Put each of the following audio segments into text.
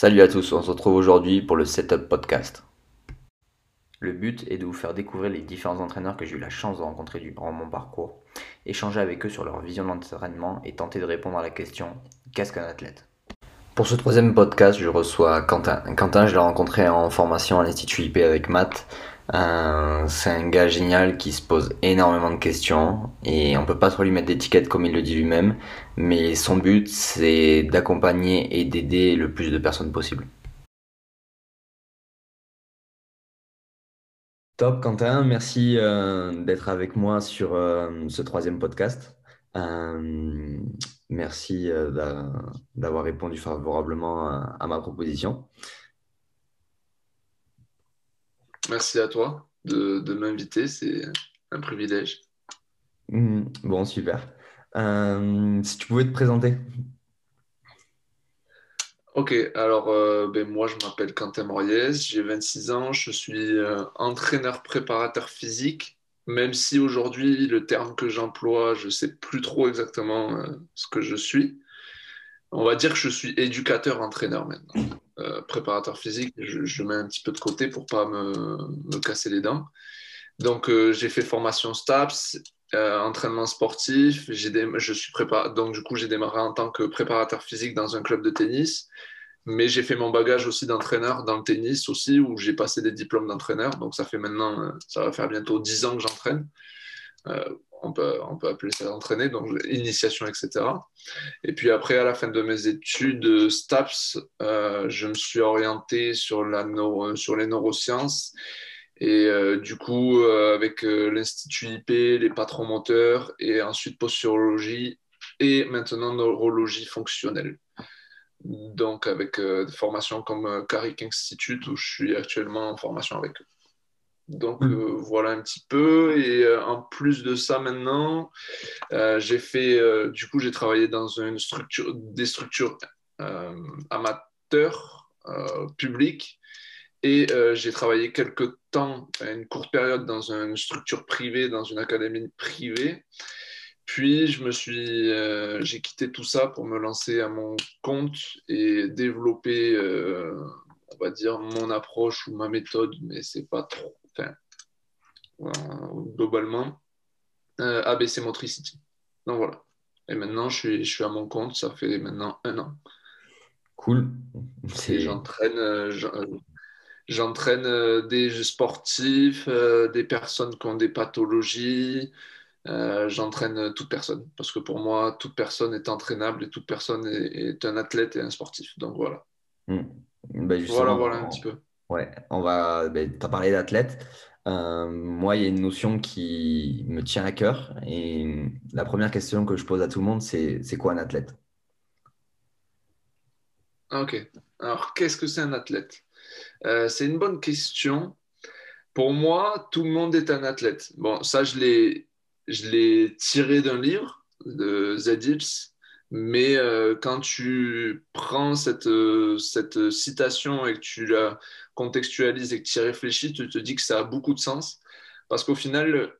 Salut à tous, on se retrouve aujourd'hui pour le Setup Podcast. Le but est de vous faire découvrir les différents entraîneurs que j'ai eu la chance de rencontrer durant mon parcours, échanger avec eux sur leur vision de l'entraînement et tenter de répondre à la question qu'est-ce qu'un athlète? Pour ce troisième podcast, je reçois Quentin. Quentin, je l'ai rencontré en formation à l'Institut IP avec Matt. Euh, c'est un gars génial qui se pose énormément de questions et on peut pas trop lui mettre d'étiquette comme il le dit lui-même, mais son but c'est d'accompagner et d'aider le plus de personnes possible. Top Quentin, merci euh, d'être avec moi sur euh, ce troisième podcast. merci d'avoir répondu favorablement à ma proposition. Merci à toi de, m'inviter, c'est un privilège. Mmh, bon, super. Euh, si tu pouvais te présenter. Ok, alors euh, ben, moi je m'appelle Quentin Moriez, j'ai 26 ans, je suis euh, entraîneur préparateur physique, même si aujourd'hui le terme que j'emploie, je ne sais plus trop exactement ce que je suis. On va dire que je suis éducateur entraîneur maintenant. Euh, préparateur physique, je, mets un petit peu de côté pour pas me, casser les dents. Donc, euh, j'ai fait formation STAPS, euh, entraînement sportif. je suis Donc, du coup, j'ai démarré en tant que préparateur physique dans un club de tennis. Mais j'ai fait mon bagage aussi d'entraîneur dans le tennis aussi, où j'ai passé des diplômes d'entraîneur. Donc, ça fait maintenant, ça va faire bientôt 10 ans que j'entraîne on peut, appeler ça entraîner, donc initiation, etc. Et puis après, à la fin de mes études STAPS, euh, je me suis orienté sur, les neurosciences. Et euh, du coup, euh, avec l'Institut IP, les patrons moteurs, et ensuite posturologie, et maintenant neurologie fonctionnelle. Donc avec des formations comme Carrick Institute, où je suis actuellement en formation avec eux. Donc mm. euh, voilà un petit peu. Et euh, en plus de ça, maintenant, euh, j'ai fait, du coup, j'ai travaillé dans une structure, des structures amateurs, publiques. Et j'ai travaillé quelques temps, une courte période, dans une structure privée, dans une académie privée. Puis je me suis, j'ai quitté tout ça pour me lancer à mon compte et développer, on va dire, mon approche ou ma méthode, mais c'est pas trop globalement, euh, ABC Motricity. Donc voilà. Et maintenant, je suis, je suis à mon compte, ça fait maintenant un an. Cool. J'entraîne, euh, euh, j'entraîne des sportifs, des personnes qui ont des pathologies. j'entraîne toute personne parce que pour moi, toute personne est entraînable et toute personne est, un athlète et un sportif. Donc voilà. Hmm. Ben, voilà, voilà un petit peu. Ouais, on va. Ben, tu parlé d'athlète. Euh, moi, il y a une notion qui me tient à cœur. Et la première question que je pose à tout le monde, c'est c'est quoi un athlète? Ok. Alors, qu'est-ce que c'est un athlète? Euh, C'est une bonne question. Pour moi, tout le monde est un athlète. Bon, ça, je l'ai tiré d'un livre de Zed mais euh, quand tu prends cette, cette citation et que tu la contextualises et que tu y réfléchis, tu te dis que ça a beaucoup de sens. Parce qu'au final,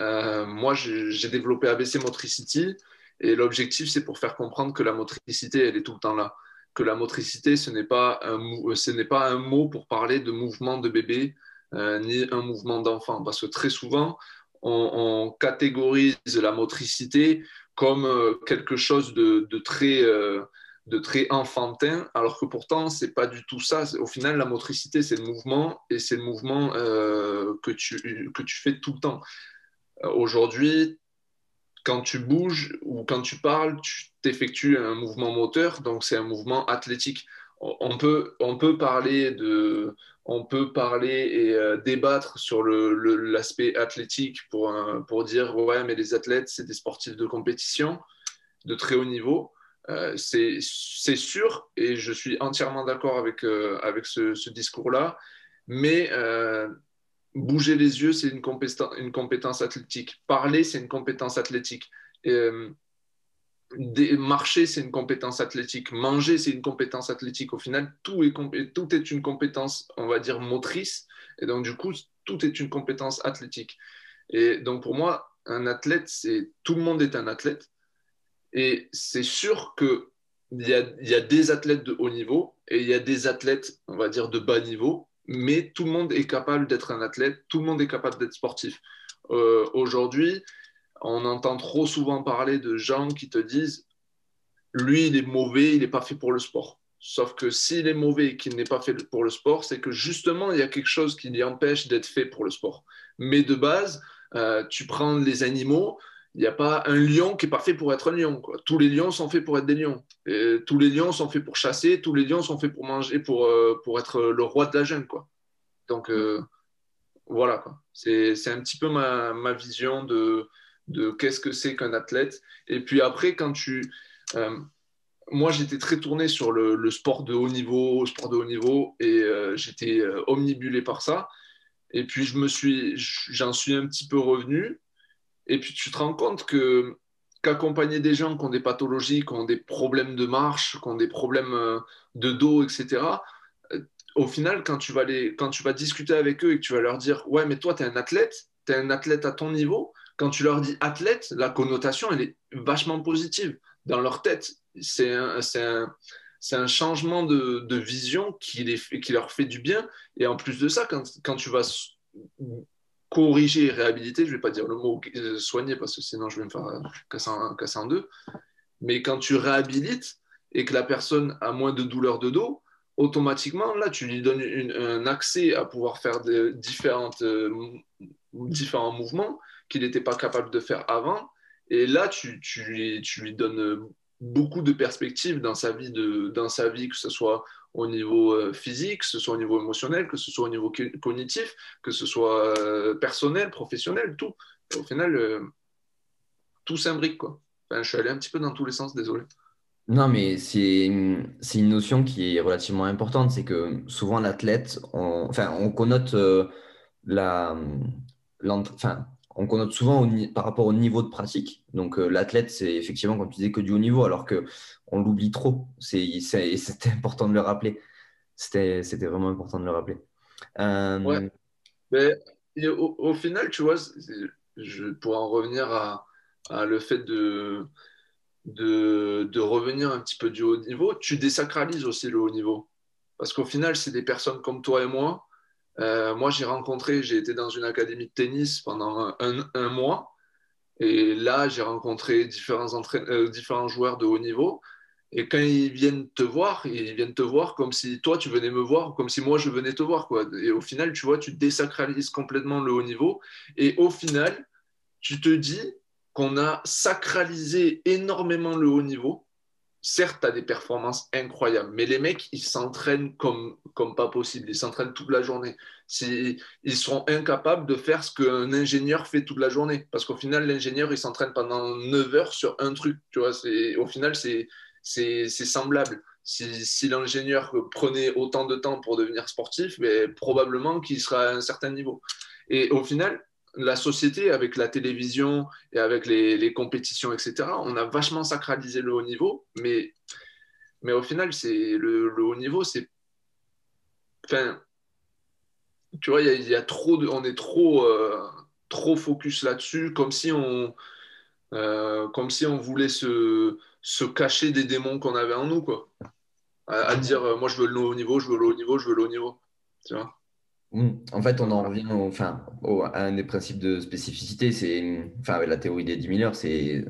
euh, moi, j'ai développé ABC Motricity et l'objectif, c'est pour faire comprendre que la motricité, elle est tout le temps là. Que la motricité, ce n'est pas pas un mot pour parler de mouvement de bébé euh, ni un mouvement d'enfant. Parce que très souvent, on, catégorise la motricité comme euh, quelque chose de, de très enfantin, alors que pourtant, c'est pas du tout ça. Au final, la motricité, c'est le mouvement, et c'est le mouvement euh, que, tu, que tu fais tout le temps. Euh, aujourd'hui, quand tu bouges ou quand tu parles, tu effectues un mouvement moteur, donc c'est un mouvement athlétique. On peut, on peut parler de, on peut parler et euh, débattre sur l'aspect athlétique pour, pour dire ouais mais les athlètes c'est des sportifs de compétition de très haut niveau euh, c'est sûr, et je suis entièrement d'accord avec, euh, avec ce, discours-là, mais euh, bouger les yeux, c'est une, compétence, une compétence athlétique. Parler, c'est une compétence athlétique. Marcher, c'est une compétence athlétique. Manger, c'est une compétence athlétique. Au final, tout est, une compétence, on va dire, motrice. Et donc, du coup, tout est une compétence athlétique. Et donc, pour moi, un athlète, c'est tout le monde est un athlète. Et c'est sûr que il y, a, il y a des athlètes de haut niveau et il y a des athlètes, on va dire, de bas niveau, mais tout le monde est capable d'être un athlète, tout le monde est capable d'être sportif. Euh, Aujourd'hui, on entend trop souvent parler de gens qui te disent lui, il est mauvais, il n'est pas fait pour le sport. Sauf que s'il est mauvais et qu'il n'est pas fait pour le sport, c'est que justement, il y a quelque chose qui lui empêche d'être fait pour le sport. Mais de base, euh, tu prends les animaux, il n'y a pas un lion qui est pas fait pour être un lion. Tous les lions sont faits pour être des lions. Tous les lions sont faits pour chasser, tous les lions sont faits pour manger, pour, euh, pour être le roi de la jungle. Donc, euh, voilà. C'est un petit peu ma, ma vision de, de qu'est-ce que c'est qu'un athlète. Et puis après, quand tu euh, moi, j'étais très tourné sur le, sport de haut niveau, sport de haut niveau, et euh, j'étais euh, omnibulé par ça. Et puis, je suis, j'en suis un petit peu revenu. Et puis, tu te rends compte que qu'accompagner des gens qui ont des pathologies, qui ont des problèmes de marche, qui ont des problèmes de dos, etc. Au final, quand tu vas les, quand tu vas discuter avec eux et que tu vas leur dire, ouais, mais toi, tu es un athlète, tu es un athlète à ton niveau. Quand tu leur dis athlète, la connotation, elle est vachement positive dans leur tête. C'est un, un, un, changement de, de vision qui, les, qui, leur fait du bien. Et en plus de ça, quand, quand tu vas corriger réhabiliter, je ne vais pas dire le mot soigner parce que sinon je vais me faire casser en, casser en deux, mais quand tu réhabilites et que la personne a moins de douleur de dos, automatiquement, là, tu lui donnes un accès à pouvoir faire de, différentes, euh, différents mouvements qu'il n'était pas capable de faire avant. Et là, tu, lui, donnes beaucoup de perspectives dans sa vie, de, dans sa vie que ce soit au niveau euh, physique, que ce soit au niveau émotionnel, que ce soit au niveau cognitif, que ce soit euh, personnel, professionnel, tout. au final, euh, tout s'imbrique. Quoi. Je suis allé un petit peu dans tous les sens, désolé. Non, mais c'est une notion qui est relativement importante. C'est que souvent, l'athlète, on, enfin, on connote la. Enfin, on connote souvent par rapport au niveau de pratique. Donc euh, l'athlète, c'est effectivement, comme tu disais, que du haut niveau, alors qu'on l'oublie trop. C'était important de le rappeler. C'était vraiment important de le rappeler. Euh. Mais au, final, tu vois, je, en revenir à, le fait de, de, revenir un petit peu du haut niveau, tu désacralises aussi le haut niveau. Parce qu'au final, c'est des personnes comme toi et moi euh, moi, j'ai rencontré, j'ai été dans une académie de tennis pendant un, mois. Et là, j'ai rencontré différents, euh, différents joueurs de haut niveau. Et quand ils viennent te voir, ils viennent te voir comme si toi, tu venais me voir, comme si moi, je venais te voir. Quoi. Et au final, tu vois, tu désacralises complètement le haut niveau. Et au final, tu te dis qu'on a sacralisé énormément le haut niveau certes, tu as des performances incroyables, mais les mecs, ils s'entraînent comme, comme pas possible. Ils s'entraînent toute la journée. Ils seront incapables de faire ce qu'un ingénieur fait toute la journée. Parce qu'au final, l'ingénieur, il s'entraîne pendant 9 heures sur un truc. Tu vois, au final, c'est semblable. Si, si l'ingénieur prenait autant de temps pour devenir sportif, mais probablement qu'il sera à un certain niveau. Et au final, la société, avec la télévision et avec les, compétitions, etc., on a vachement sacralisé le haut niveau, mais, mais au final, c'est le, haut niveau, c'est. Enfin, tu vois, il y, trop de, on est trop, euh, trop focus là-dessus, comme si on. Euh, comme si on voulait se, se cacher des démons qu'on avait en nous, quoi. À, dire, euh, moi, je veux le haut niveau, je veux le haut niveau, je veux le haut niveau. Tu vois en fait, on en revient au, enfin, à un des principes de spécificité. C'est, enfin, avec la théorie des 10 000 heures, c'est,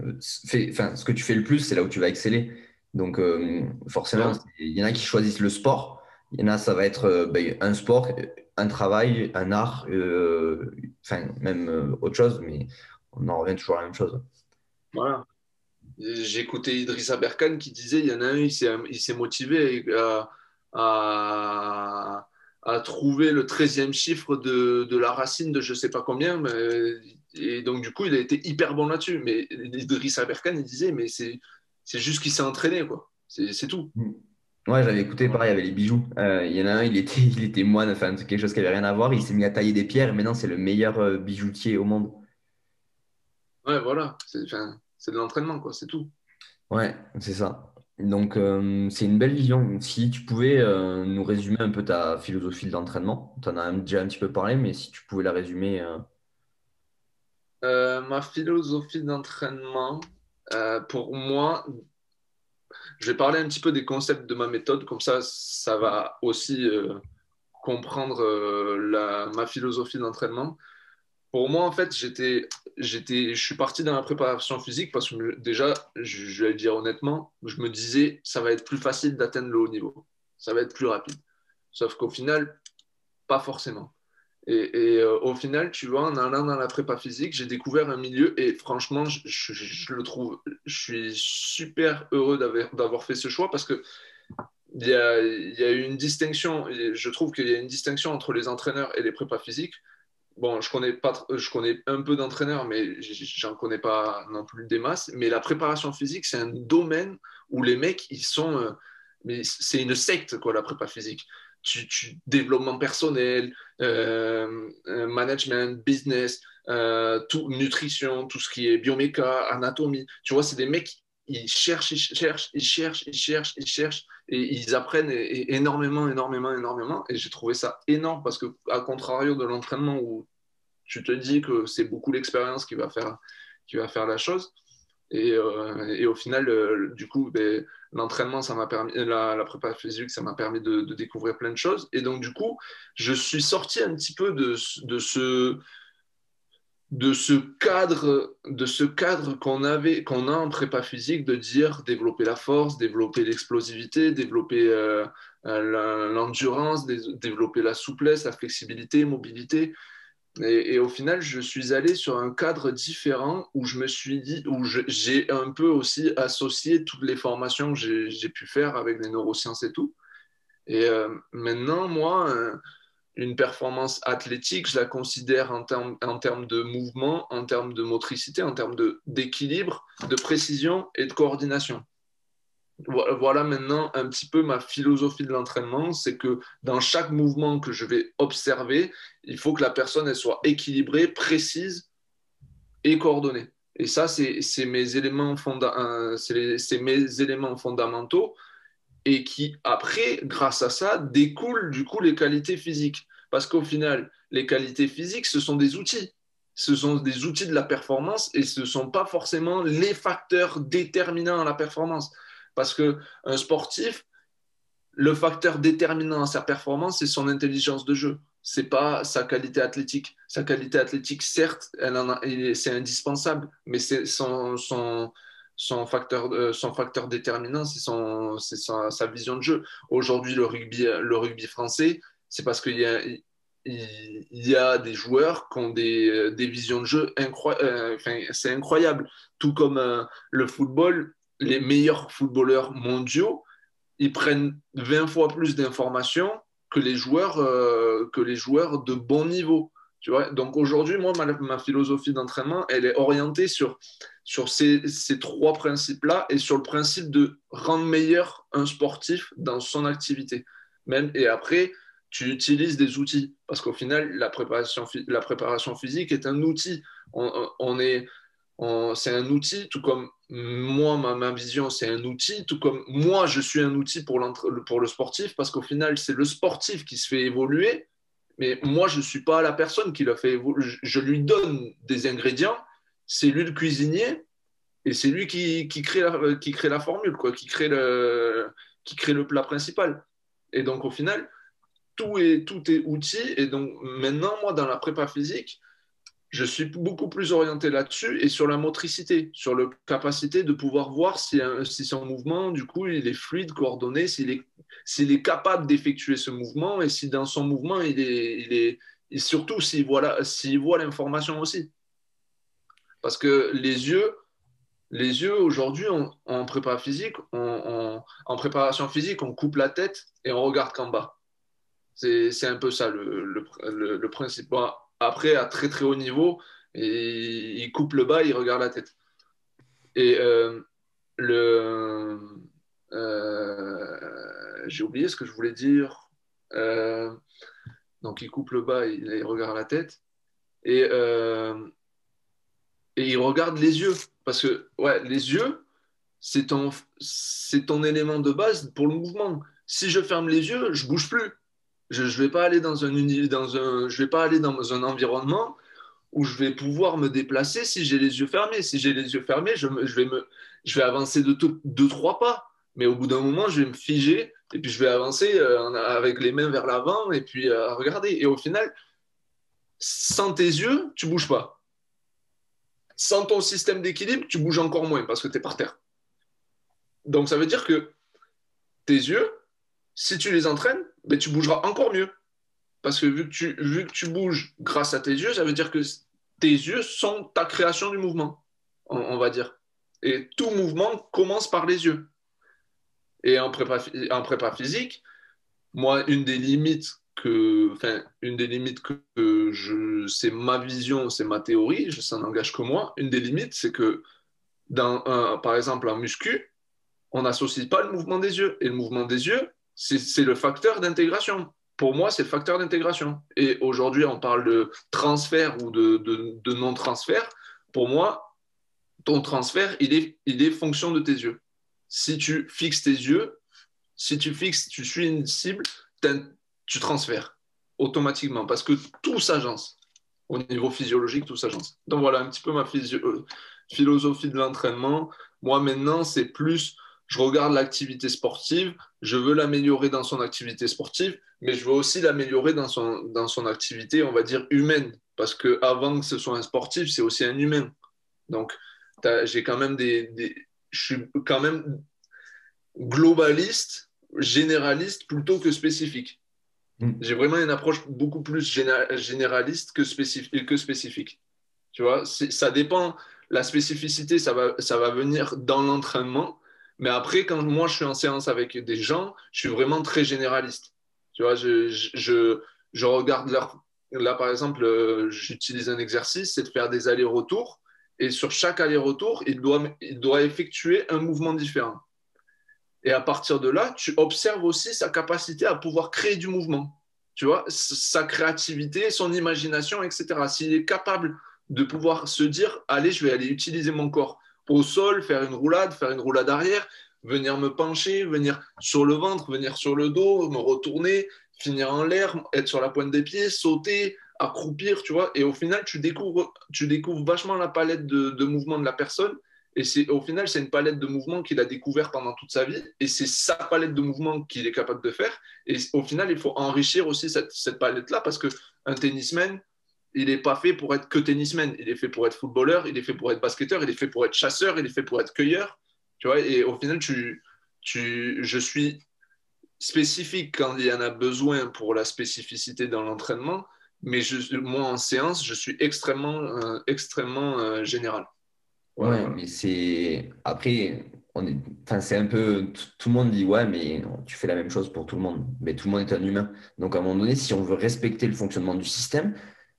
enfin, ce que tu fais le plus, c'est là où tu vas exceller. Donc, euh, forcément, il y en a qui choisissent le sport. Il y en a, ça va être euh, ben, un sport, un travail, un art, euh, enfin, même autre chose, mais on en revient toujours à la même chose. Voilà. J'ai écouté Idrissa Berkane qui disait il y en a un, il s'est motivé à à trouver le 13e chiffre de, de, la racine de je sais pas combien. Mais, et donc, du coup, il a été hyper bon là-dessus. Mais Idriss Aberkan, il disait, mais c'est juste qu'il s'est entraîné, quoi. C'est tout. Mm. Ouais, j'avais écouté, pareil, il y avait les bijoux. Euh, il y en a un, il était, il était moine, enfin, quelque chose qui n'avait rien à voir. Il s'est mis à tailler des pierres et maintenant, c'est le meilleur euh, bijoutier au monde. Ouais, voilà. C'est de l'entraînement, quoi. C'est tout. Ouais, c'est ça. Donc, euh, c'est une belle vision. Si tu pouvais euh, nous résumer un peu ta philosophie de l'entraînement, tu en as déjà un petit peu parlé, mais si tu pouvais la résumer. Euh. ma philosophie d'entraînement, pour moi, je vais parler un petit peu des concepts de ma méthode, comme ça, ça va aussi comprendre ma philosophie d'entraînement. Pour moi, en fait, j'étais, j'étais, je suis parti dans la préparation physique parce que déjà, je, vais le dire honnêtement, je me disais, ça va être plus facile d'atteindre le haut niveau, ça va être plus rapide. Sauf qu'au final, pas forcément. Et, euh, au final, tu vois, en allant dans la prépa physique, j'ai découvert un milieu et franchement, je, le trouve, je suis super heureux d'avoir fait ce choix parce que il y a, y a une distinction, je trouve qu'il y a une distinction entre les entraîneurs et les prépas physiques. Bon, je connais, pas, je connais un peu d'entraîneurs, mais j'en connais pas non plus des masses. Mais la préparation physique, c'est un domaine où les mecs, ils sont. Euh, mais c'est une secte, quoi, la prépa physique tu, développement personnel, euh, euh, management, business, tout, nutrition, tout ce qui est bioméca, anatomie. Tu vois, c'est des mecs, ils cherchent, ils cherchent, ils cherchent, ils cherchent, ils cherchent, et ils apprennent énormément, énormément, énormément. Et j'ai trouvé ça énorme parce que, à contrario de l'entraînement où tu te dis que c'est beaucoup l'expérience qui va faire, qui va faire la chose. Et, et au final, du coup, ben, l'entraînement, ça m'a permis, la, la, prépa physique, ça m'a permis de, découvrir plein de choses. Et donc, du coup, je suis sorti un petit peu de, de ce de ce cadre de ce cadre qu'on avait qu'on a en prépa physique de dire développer la force développer l'explosivité développer euh, euh, l'endurance développer la souplesse la flexibilité mobilité et, au final, je suis allé sur un cadre différent où je me suis dit, où j'ai un peu aussi associé toutes les formations que j'ai pu faire avec les neurosciences et tout. Et euh, maintenant, moi, une performance athlétique, je la considère en termes, de mouvement, en termes de motricité, en termes d'équilibre, de précision et de coordination voilà maintenant un petit peu ma philosophie de l'entraînement, c'est que dans chaque mouvement que je vais observer, il faut que la personne soit équilibrée, précise et coordonnée. Et ça, c'est euh, mes éléments fondamentaux et qui, après, grâce à ça, découlent du coup les qualités physiques. Parce qu'au final, les qualités physiques, ce sont des outils. Ce sont des outils de la performance et ce ne sont pas forcément les facteurs déterminants à la performance. Parce qu'un sportif, le facteur déterminant à sa performance, c'est son intelligence de jeu. C'est pas sa qualité athlétique. Sa qualité athlétique, certes, c'est indispensable, mais c'est son, son, son, facteur, euh, son facteur déterminant, c'est sa, sa, vision de jeu. Aujourd'hui, le rugby, le rugby français, c'est parce qu'il y a, des joueurs qui ont des, des visions de jeu incroyables. Euh, c'est incroyable. Tout comme euh, le football, les meilleurs footballeurs mondiaux, ils prennent 20 fois plus d'informations que les joueurs euh, que les joueurs de bon niveau. Donc aujourd'hui, moi, ma, philosophie d'entraînement, elle est orientée sur, ces, trois principes-là et sur le principe de rendre meilleur un sportif dans son activité. Même, et après, tu utilises des outils parce qu'au final, la préparation, physique est un outil. On, est, c'est un outil, tout comme moi, ma, vision, c'est un outil, tout comme moi, je suis un outil pour le sportif, parce qu'au final, c'est le sportif qui se fait évoluer, mais moi, je ne suis pas la personne qui l'a fait. Je, lui donne des ingrédients, c'est lui le cuisinier, et c'est lui qui, crée la, qui crée la formule, quoi, qui, crée le, plat principal. Et donc, au final, tout est, tout est outil. Et donc, maintenant, moi, dans la prépa physique, je suis beaucoup plus orienté là-dessus et sur la motricité, sur la capacité de pouvoir voir si, si, son mouvement, du coup, il est fluide, coordonné, s'il est, s'il est capable d'effectuer ce mouvement et si dans son mouvement, il est, il est et surtout s'il voit, l'information aussi. Parce que les yeux, les yeux aujourd'hui, en, préparation physique, on coupe la tête et on regarde qu'en bas. C'est, un peu ça le, le, le principe. Après, à très très haut niveau, il coupe le bas, il regarde la tête. Et euh, le. Euh, j'ai oublié ce que je voulais dire. Euh, donc, il coupe le bas, il, regarde la tête. Et, et il regarde les yeux. Parce que, ouais, les yeux, c'est ton, ton élément de base pour le mouvement. Si je ferme les yeux, je bouge plus. Je ne vais pas aller dans un, un, je vais pas aller dans un environnement où je vais pouvoir me déplacer si j'ai les yeux fermés. Si j'ai les yeux fermés, je, je, vais, me, je vais avancer de deux, trois pas. Mais au bout d'un moment, je vais me figer et puis je vais avancer euh, avec les mains vers l'avant et puis euh, regarder. Et au final, sans tes yeux, tu bouges pas. Sans ton système d'équilibre, tu bouges encore moins parce que tu es par terre. Donc ça veut dire que tes yeux, si tu les entraînes, ben, tu bougeras encore mieux. Parce que vu que, tu, vu que tu bouges grâce à tes yeux, ça veut dire que tes yeux sont ta création du mouvement, on, va dire. Et tout mouvement commence par les yeux. Et en prépa, physique, moi, une des limites que, enfin, une des limites que je, c'est ma vision, c'est ma théorie, ça n'engage que moi. Une des limites, c'est que, dans par exemple, en muscu, on n'associe pas le mouvement des yeux. Et le mouvement des yeux, c'est le facteur d'intégration. Pour moi, c'est le facteur d'intégration. Et aujourd'hui, on parle de transfert ou de, de, non-transfert. Pour moi, ton transfert, il est, il est fonction de tes yeux. Si tu fixes tes yeux, si tu fixes, tu suis une cible, tu transfères automatiquement parce que tout s'agence. Au niveau physiologique, tout s'agence. Donc voilà un petit peu ma euh, philosophie de l'entraînement. Moi, maintenant, c'est plus je regarde l'activité sportive, je veux l'améliorer dans son activité sportive, mais je veux aussi l'améliorer dans son, dans activité, on va dire, humaine. Parce que avant que ce soit un sportif, c'est aussi un humain. Donc, j'ai quand même des, Je suis quand même globaliste, généraliste plutôt que spécifique. Mm. J'ai vraiment une approche beaucoup plus généraliste que spécifique. Que spécifique. Tu vois, ça dépend. La spécificité, ça va, ça va venir dans l'entraînement mais après, quand moi je suis en séance avec des gens, je suis vraiment très généraliste. Tu vois, je, je, je regarde leur. Là, par exemple, euh, j'utilise un exercice, c'est de faire des allers-retours. Et sur chaque aller-retour, il doit, effectuer un mouvement différent. Et à partir de là, tu observes aussi sa capacité à pouvoir créer du mouvement. Tu vois, sa créativité, son imagination, etc. S'il est capable de pouvoir se dire, allez, je vais aller utiliser mon corps au sol, faire une roulade, faire une roulade arrière, venir me pencher, venir sur le ventre, venir sur le dos, me retourner, finir en l'air, être sur la pointe des pieds, sauter, accroupir, tu vois. Et au final, tu découvres, tu découvres vachement la palette de, mouvements de la personne. Et c'est, au final, c'est une palette de mouvements qu'il a découvert pendant toute sa vie. Et c'est sa palette de mouvements qu'il est capable de faire. Et au final, il faut enrichir aussi cette, cette palette-là parce qu'un tennisman, il n'est pas fait pour être que tennisman. Il est fait pour être footballeur, il est fait pour être basketteur, il est fait pour être chasseur, il est fait pour être cueilleur. Tu vois, et au final, tu, tu, je suis spécifique quand il y en a besoin pour la spécificité dans l'entraînement, mais je, moi, en séance, je suis extrêmement, euh, extrêmement euh, général. Ouais, mais c'est. Après, on est... enfin, c'est un peu. Tout le monde dit, ouais, mais tu fais la même chose pour tout le monde. Mais tout le monde est un humain. Donc, à un moment donné, si on veut respecter le fonctionnement du système,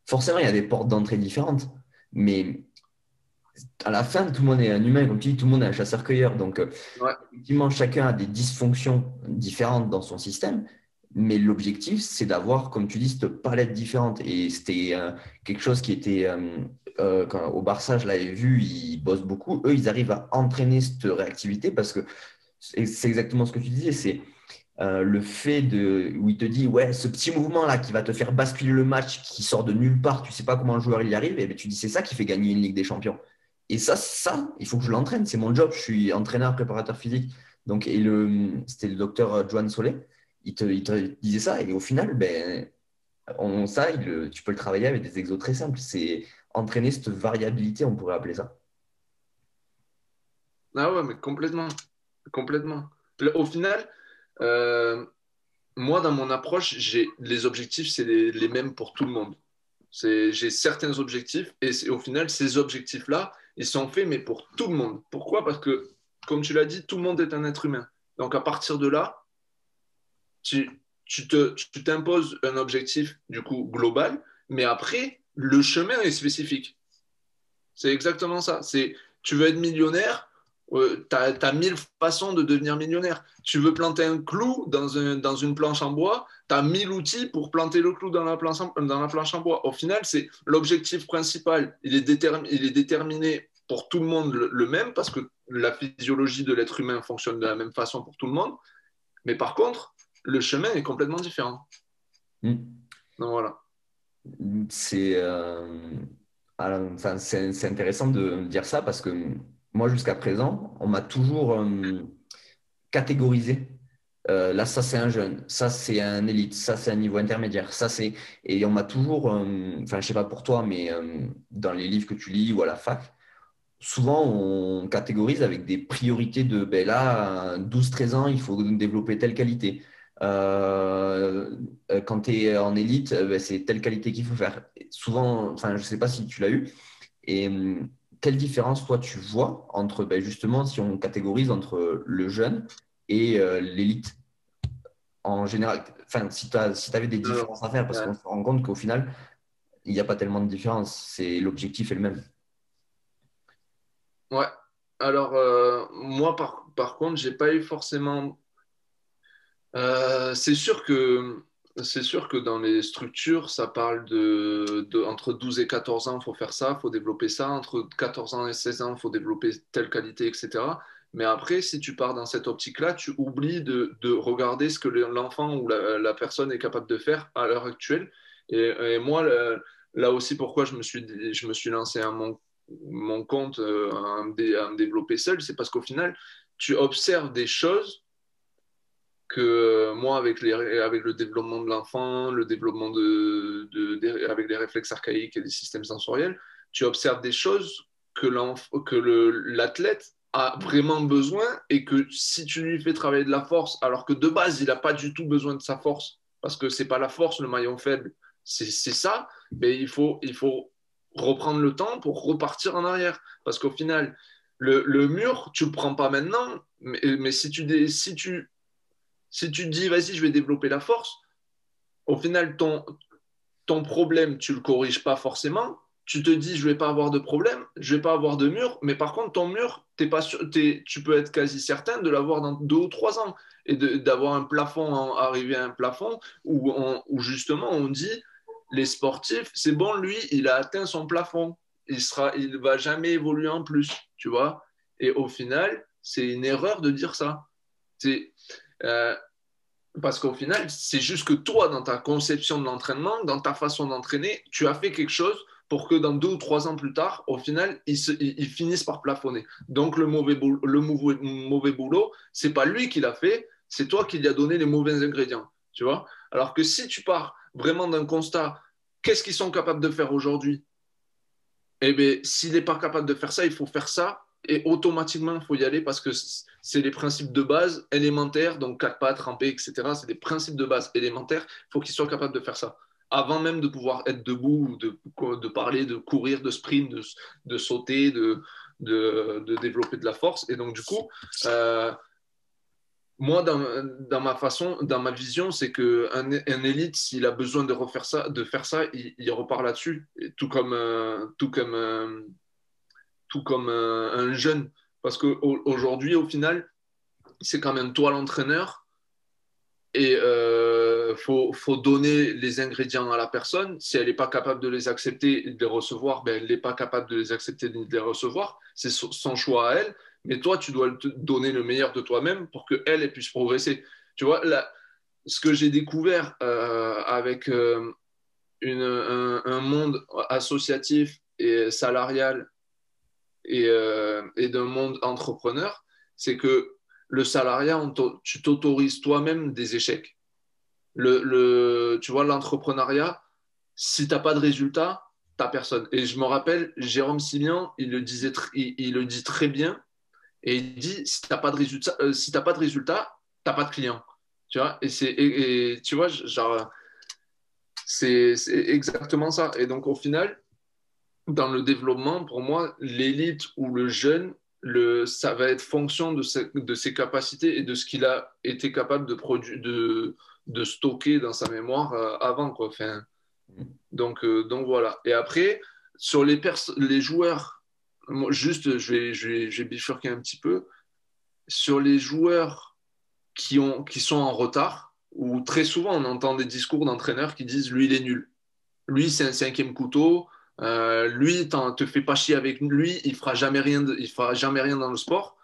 forcément, il y a des portes d'entrée différentes. Mais à la fin, tout le monde est un humain, comme tu dis, tout le monde est un chasseur-cueilleur. Donc, euh, effectivement, chacun a des dysfonctions différentes dans son système. Mais l'objectif, c'est d'avoir, comme tu dis, cette palette différente. Et c'était euh, quelque chose qui était, euh, quand, au Barça, je l'avais vu, ils bossent beaucoup. Eux, ils arrivent à entraîner cette réactivité parce que c'est exactement ce que tu disais. C'est euh, le fait de, où il te dit, ouais, ce petit mouvement-là qui va te faire basculer le match, qui sort de nulle part, tu sais pas comment un joueur il y arrive, et bien, tu dis, c'est ça qui fait gagner une Ligue des Champions. Et ça, ça, il faut que je l'entraîne, c'est mon job, je suis entraîneur, préparateur physique. Donc, et le, c'était le docteur Joan Solé, il te, disait ça, et au final, ben, ça, tu peux le travailler avec des exos très simples. C'est entraîner cette variabilité, on pourrait appeler ça. Ah ouais, mais complètement. Complètement. Au final, euh, moi, dans mon approche, j'ai les objectifs, c'est les, mêmes pour tout le monde. J'ai certains objectifs et au final, ces objectifs-là, ils sont faits, mais pour tout le monde. Pourquoi? Parce que, comme tu l'as dit, tout le monde est un être humain. Donc, à partir de là, tu, tu t'imposes un objectif, du coup, global, mais après, le chemin est spécifique. C'est exactement ça. C'est tu veux être millionnaire, tu as, mille façons de devenir millionnaire. Tu veux planter un clou dans, un, dans une planche en bois, tu as mille outils pour planter le clou dans la planche en, bois. Au final, c'est l'objectif principal. Il est, il est déterminé pour tout le monde le, même parce que la physiologie de l'être humain fonctionne de la même façon pour tout le monde. Mais par contre, le chemin est complètement différent. Hmm. Donc voilà. C'est euh, intéressant de dire ça parce que moi, jusqu'à présent, on m'a toujours, euh, catégoriser. Euh, là, ça c'est un jeune, ça c'est un élite, ça c'est un niveau intermédiaire, ça c'est. Et on m'a toujours, enfin, je sais pas pour toi, mais dans les livres que tu lis ou à la fac, souvent on catégorise avec des priorités de ben là, 12-13 ans, il faut développer telle qualité. Euh, euh, quand tu es en élite, euh, ben, c'est telle qualité qu'il faut faire. Souvent, enfin, je ne sais pas si tu l'as eu. Et hum, quelle différence, toi, tu vois entre, ben, justement, si on catégorise entre le jeune et l'élite en général? Enfin, si tu si avais des différences à faire, parce qu'on se rend compte qu'au final, il n'y a pas tellement de différence. C'est l'objectif est le même. Ouais. Alors, moi, par, par contre, j'ai pas eu forcément euh, c'est sûr que c'est sûr que dans les structures, ça parle de, entre 12 et 14 ans, il faut faire ça, il faut développer ça. Entre 14 ans et 16 ans, il faut développer telle qualité, etc. Mais après, si tu pars dans cette optique-là, tu oublies de, regarder ce que l'enfant ou la, personne est capable de faire à l'heure actuelle. Et, moi, là aussi, pourquoi je me suis, je me suis lancé à mon, mon compte, euh, à me développer seul, c'est parce qu'au final, tu observes des choses que euh, moi, avec, les, avec le développement de l'enfant, le développement de, avec les réflexes archaïques et les systèmes sensoriels, tu observes des choses que l'athlète a vraiment besoin et que si tu lui fais travailler de la force, alors que de base, il n'a pas du tout besoin de sa force, parce que c'est pas la force le maillon faible, c'est ça, mais il faut, il faut reprendre le temps pour repartir en arrière. Parce qu'au final, le, le, mur, tu ne le prends pas maintenant, mais, mais si, tu, si tu si tu te dis, vas-y, je vais développer la force, au final, ton, problème, tu ne le corriges pas forcément. Tu te dis, je ne vais pas avoir de problème, je ne vais pas avoir de mur, mais par contre, ton mur, pas tu peux être quasi certain de l'avoir dans deux ou trois ans et d'avoir un plafond, arriver à un plafond où, justement on dit, les sportifs, c'est bon, lui, il a atteint son plafond. Il ne va jamais évoluer en plus, tu vois. Et au final, c'est une erreur de dire ça. C'est, euh, parce qu'au final, c'est juste que toi, dans ta conception de l'entraînement, dans ta façon d'entraîner, tu as fait quelque chose pour que dans deux ou trois ans plus tard, au final, ils, finissent par plafonner. Donc le mauvais, boulot, le mauvais, boulot, c'est pas lui qui l'a fait, c'est toi qui lui as donné les mauvais ingrédients. Tu vois Alors que si tu pars vraiment d'un constat, qu'est-ce qu'ils sont capables de faire aujourd'hui? Eh bien, s'il n'est pas capable de faire ça, il faut faire ça et automatiquement, il faut y aller parce que c'est les principes de base élémentaires, donc quatre pattes, ramper, etc. C'est des principes de base élémentaires. Il faut qu'ils soient capables de faire ça. Avant même de pouvoir être debout, de, de parler, de courir, de sprint, de, sauter, de, développer de la force. Et donc, du coup, euh, moi, dans, dans, ma façon, dans ma vision, c'est qu'un un élite, s'il a besoin de refaire ça, de faire ça, il, repart là-dessus. Tout comme, euh, tout comme euh, tout comme un, jeune. Parce qu'aujourd'hui, au final, c'est quand même toi l'entraîneur et il euh, faut, faut, donner les ingrédients à la personne. Si elle n'est pas capable de les accepter et de les recevoir, ben, elle n'est pas capable de les accepter et de les recevoir. C'est son choix à elle. Mais toi, tu dois te donner le meilleur de toi-même pour qu'elle puisse progresser. Tu vois, ce que j'ai découvert euh, avec euh, une, un, un, monde associatif et salarial euh, et, d'un monde entrepreneur, c'est que le salariat, tu t'autorises toi-même des échecs. Le, tu vois, l'entrepreneuriat, si tu n'as pas de résultat, tu n'as personne. Et je me rappelle, Jérôme Simian, il le, disait il, le dit très bien, et il dit, si tu n'as pas de résultat, euh, si pas de résultat, tu n'as pas de client. Tu vois, et, c'est, tu vois, genre, c'est exactement ça. Et donc, au final, dans le développement, pour moi, l'élite ou le jeune, le, ça va être fonction de, ses capacités et de ce qu'il a été capable de, de, de stocker dans sa mémoire euh, avant. Quoi. Donc, euh, donc voilà. Et après, sur les, les joueurs, juste, je vais, je, vais, je vais bifurquer un petit peu. Sur les joueurs qui, ont, qui sont en retard, ou très souvent on entend des discours d'entraîneurs qui disent lui il est nul. Lui c'est un cinquième couteau, euh, lui, te fais pas chier avec lui, il fera jamais rien, il fera jamais rien dans le sport.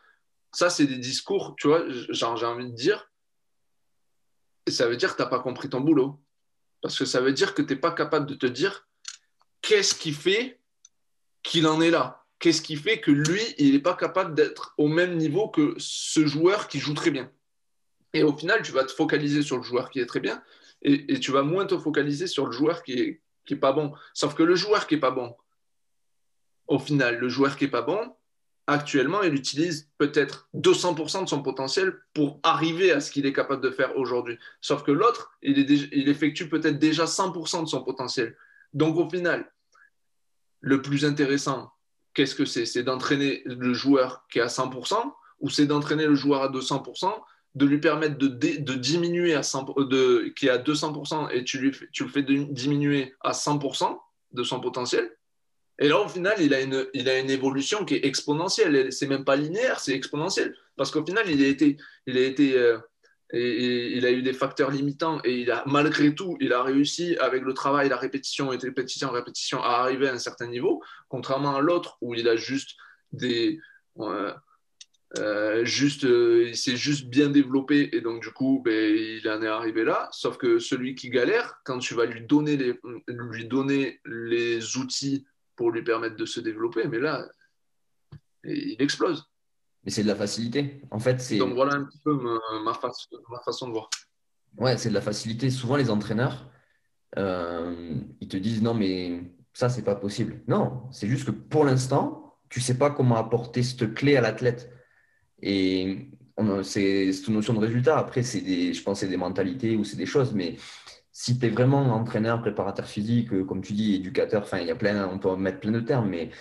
Ça, c'est des discours, tu vois, j'ai envie de dire. ça veut dire que tu n'as pas compris ton boulot. Parce que ça veut dire que tu n'es pas capable de te dire qu'est-ce qui fait qu'il en est là? Qu'est-ce qui fait que lui, il n'est pas capable d'être au même niveau que ce joueur qui joue très bien? Et au final, tu vas te focaliser sur le joueur qui est très bien et, tu vas moins te focaliser sur le joueur qui est, qui est pas bon. Sauf que le joueur qui est pas bon, au final, le joueur qui est pas bon, actuellement, il utilise peut-être 200% de son potentiel pour arriver à ce qu'il est capable de faire aujourd'hui. Sauf que l'autre, il, il effectue peut-être déjà 100% de son potentiel. Donc au final, le plus intéressant, qu'est-ce que c'est? C'est d'entraîner le joueur qui est à 100% ou c'est d'entraîner le joueur à 200%, de lui permettre de, de diminuer à 100, de, qui est à 200% et tu, lui, tu le fais diminuer à 100% de son potentiel et là, au final, il a une, il a une évolution qui est exponentielle. C'est même pas linéaire, c'est exponentiel. Parce qu'au final, il a été, il a été, euh, il a eu des facteurs limitants et il a, malgré tout, il a réussi avec le travail, la répétition et répétition, répétition à arriver à un certain niveau, contrairement à l'autre où il a juste des, euh, euh, juste, il s'est juste bien développé et donc du coup, ben, il en est arrivé là. Sauf que celui qui galère, quand tu vas lui donner les, lui donner les outils pour lui permettre de se développer. Mais là, il explose. Mais c'est de la facilité. En fait, c'est. Donc voilà un petit peu ma, façon de voir. Ouais, c'est de la facilité. Souvent, les entraîneurs, euh, ils te disent non, mais ça, c'est pas possible. Non, c'est juste que pour l'instant, tu sais pas comment apporter cette clé à l'athlète. Et c'est une notion de résultat. Après, des, je pense, c'est des mentalités ou c'est des choses, mais si tu es vraiment entraîneur, préparateur physique, euh, comme tu dis, éducateur, enfin, il y a plein, on peut mettre plein de termes, mais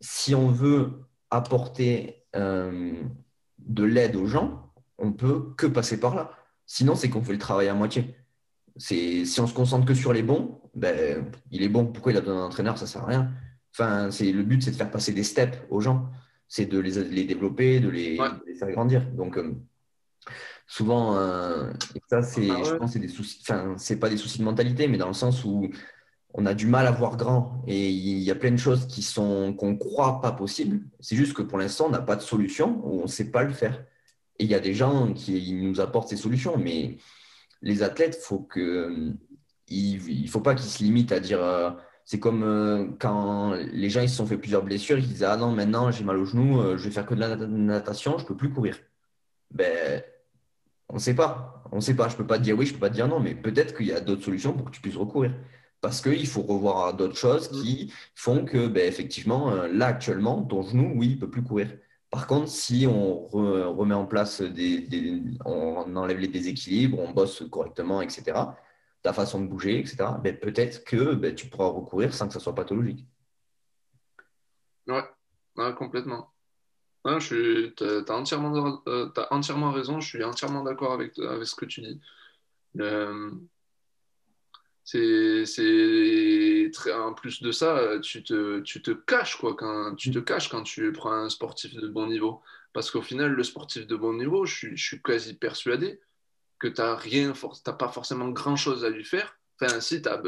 si on veut apporter euh, de l'aide aux gens, on peut que passer par là. Sinon, c'est qu'on fait le travail à moitié. Si on se concentre que sur les bons, ben, il est bon. Pourquoi il a besoin d'un entraîneur? Ça ne sert à rien. Enfin, le but, c'est de faire passer des steps aux gens. C'est de les, développer, de les, faire grandir. Donc, euh, souvent, euh, ça, c'est, ah je pense, c'est des soucis, enfin, c'est pas des soucis de mentalité, mais dans le sens où on a du mal à voir grand et il y a plein de choses qui sont qu'on croit pas possibles. C'est juste que pour l'instant, on n'a pas de solution ou on sait pas le faire. Et il y a des gens qui nous apportent ces solutions, mais les athlètes, faut que il, faut pas qu'ils se limitent à dire. Euh, c'est comme euh, quand les gens ils se sont fait plusieurs blessures, ils disent ah non maintenant j'ai mal au genou, je vais faire que de la natation, je peux plus courir. Ben on ne sait pas. On ne sait pas. Je ne peux pas te dire oui, je ne peux pas te dire non, mais peut-être qu'il y a d'autres solutions pour que tu puisses recourir. Parce qu'il faut revoir d'autres choses mm. qui font que, ben, effectivement, euh, là, actuellement, ton genou, oui, il ne peut plus courir. Par contre, si on remet en place des, on enlève les déséquilibres, on bosse correctement, etc., ta façon de bouger, etc., ben, peut-être que ben, tu pourras recourir sans que ça soit pathologique. Ouais, complètement tu as, entièrement, euh, entièrement raison, je suis entièrement d'accord avec, ce que tu dis. c'est en plus de ça tu te, caches quand tu prends un sportif de bon niveau parce qu'au final le sportif de bon niveau je suis quasi persuadé que tu n'as rien t'as pas forcément grand chose à lui faire enfin si tu as,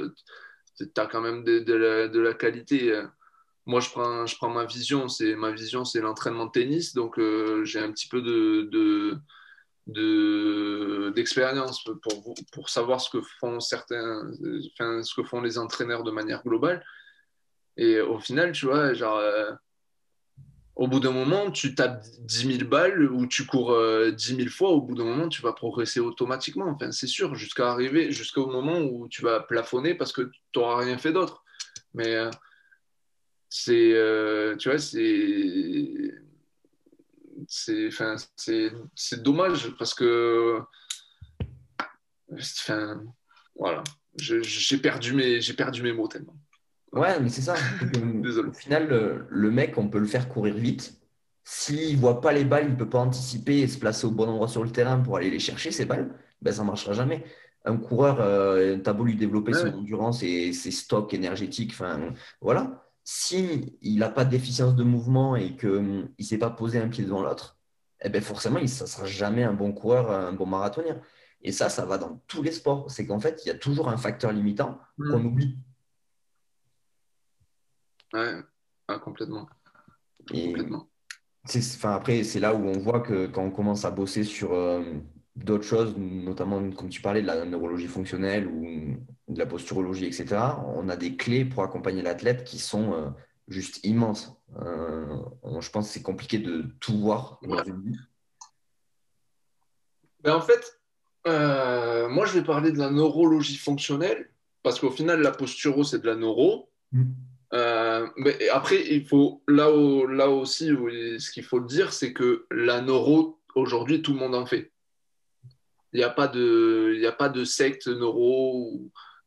as, quand même de, la, qualité euh, moi, je prends, je prends ma vision. C'est ma vision, c'est l'entraînement de tennis. Donc, euh, j'ai un petit peu de, d'expérience pour, pour savoir ce que font certains, ce que font les entraîneurs de manière globale. Et au final, tu vois, genre, euh, au bout d'un moment, tu tapes 10 000 balles ou tu cours 10 euh, 000 fois. Au bout d'un moment, tu vas progresser automatiquement. Enfin, c'est sûr, jusqu'à arriver, jusqu'au moment où tu vas plafonner parce que tu n'auras rien fait d'autre. Mais c'est euh, tu vois c'est c'est enfin c'est dommage parce que voilà j'ai perdu mes j'ai perdu mes mots tellement ouais mais c'est ça au final le, mec on peut le faire courir vite s'il voit pas les balles il peut pas anticiper et se placer au bon endroit sur le terrain pour aller les chercher ces balles ben ça marchera jamais un coureur euh, t'as beau lui développer son endurance et ses stocks énergétiques enfin voilà s'il n'a pas de déficience de mouvement et qu'il hum, ne s'est pas posé un pied devant l'autre, eh ben forcément, il ne sera jamais un bon coureur, un bon marathonien. Et ça, ça va dans tous les sports. C'est qu'en fait, il y a toujours un facteur limitant hmm. qu'on oublie. Ouais, ah, complètement. complètement. Enfin, après, c'est là où on voit que quand on commence à bosser sur euh, d'autres choses, notamment comme tu parlais de la neurologie fonctionnelle ou de la posturologie, etc., on a des clés pour accompagner l'athlète qui sont euh, juste immense. je pense que c'est compliqué de tout voir dans une ben, en fait, moi, je vais parler de la neurologie fonctionnelle parce qu'au final, la posturo, c'est de la neuro. Mm. Euh, après, il faut là, là aussi, ce qu'il faut dire, c'est que la neuro, aujourd'hui, tout le monde en fait. Il n'y a, pas de, a pas de secte neuro.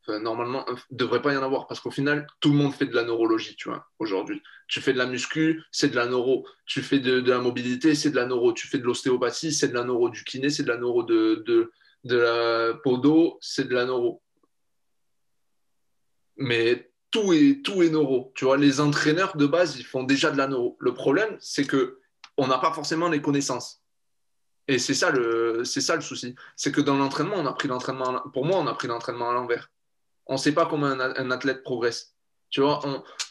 normalement, il ne devrait pas y en avoir parce qu'au final, tout le monde fait de la neurologie, tu vois, aujourd'hui. Tu fais de la muscu, c'est de la neuro. Tu fais de, la mobilité, c'est de la neuro. Tu fais de l'ostéopathie, c'est de la neuro. Du kiné, c'est de la neuro. De, de, de la podo, c'est de la neuro. Mais tout est, tout est neuro. Tu vois, les entraîneurs de base, ils font déjà de la neuro. Le problème, c'est que on n'a pas forcément les connaissances. Et c'est ça le, c'est ça le souci. C'est que dans l'entraînement, on a pris l'entraînement. Pour moi, on a pris l'entraînement à l'envers. On ne sait pas comment un, athlète progresse. Tu vois,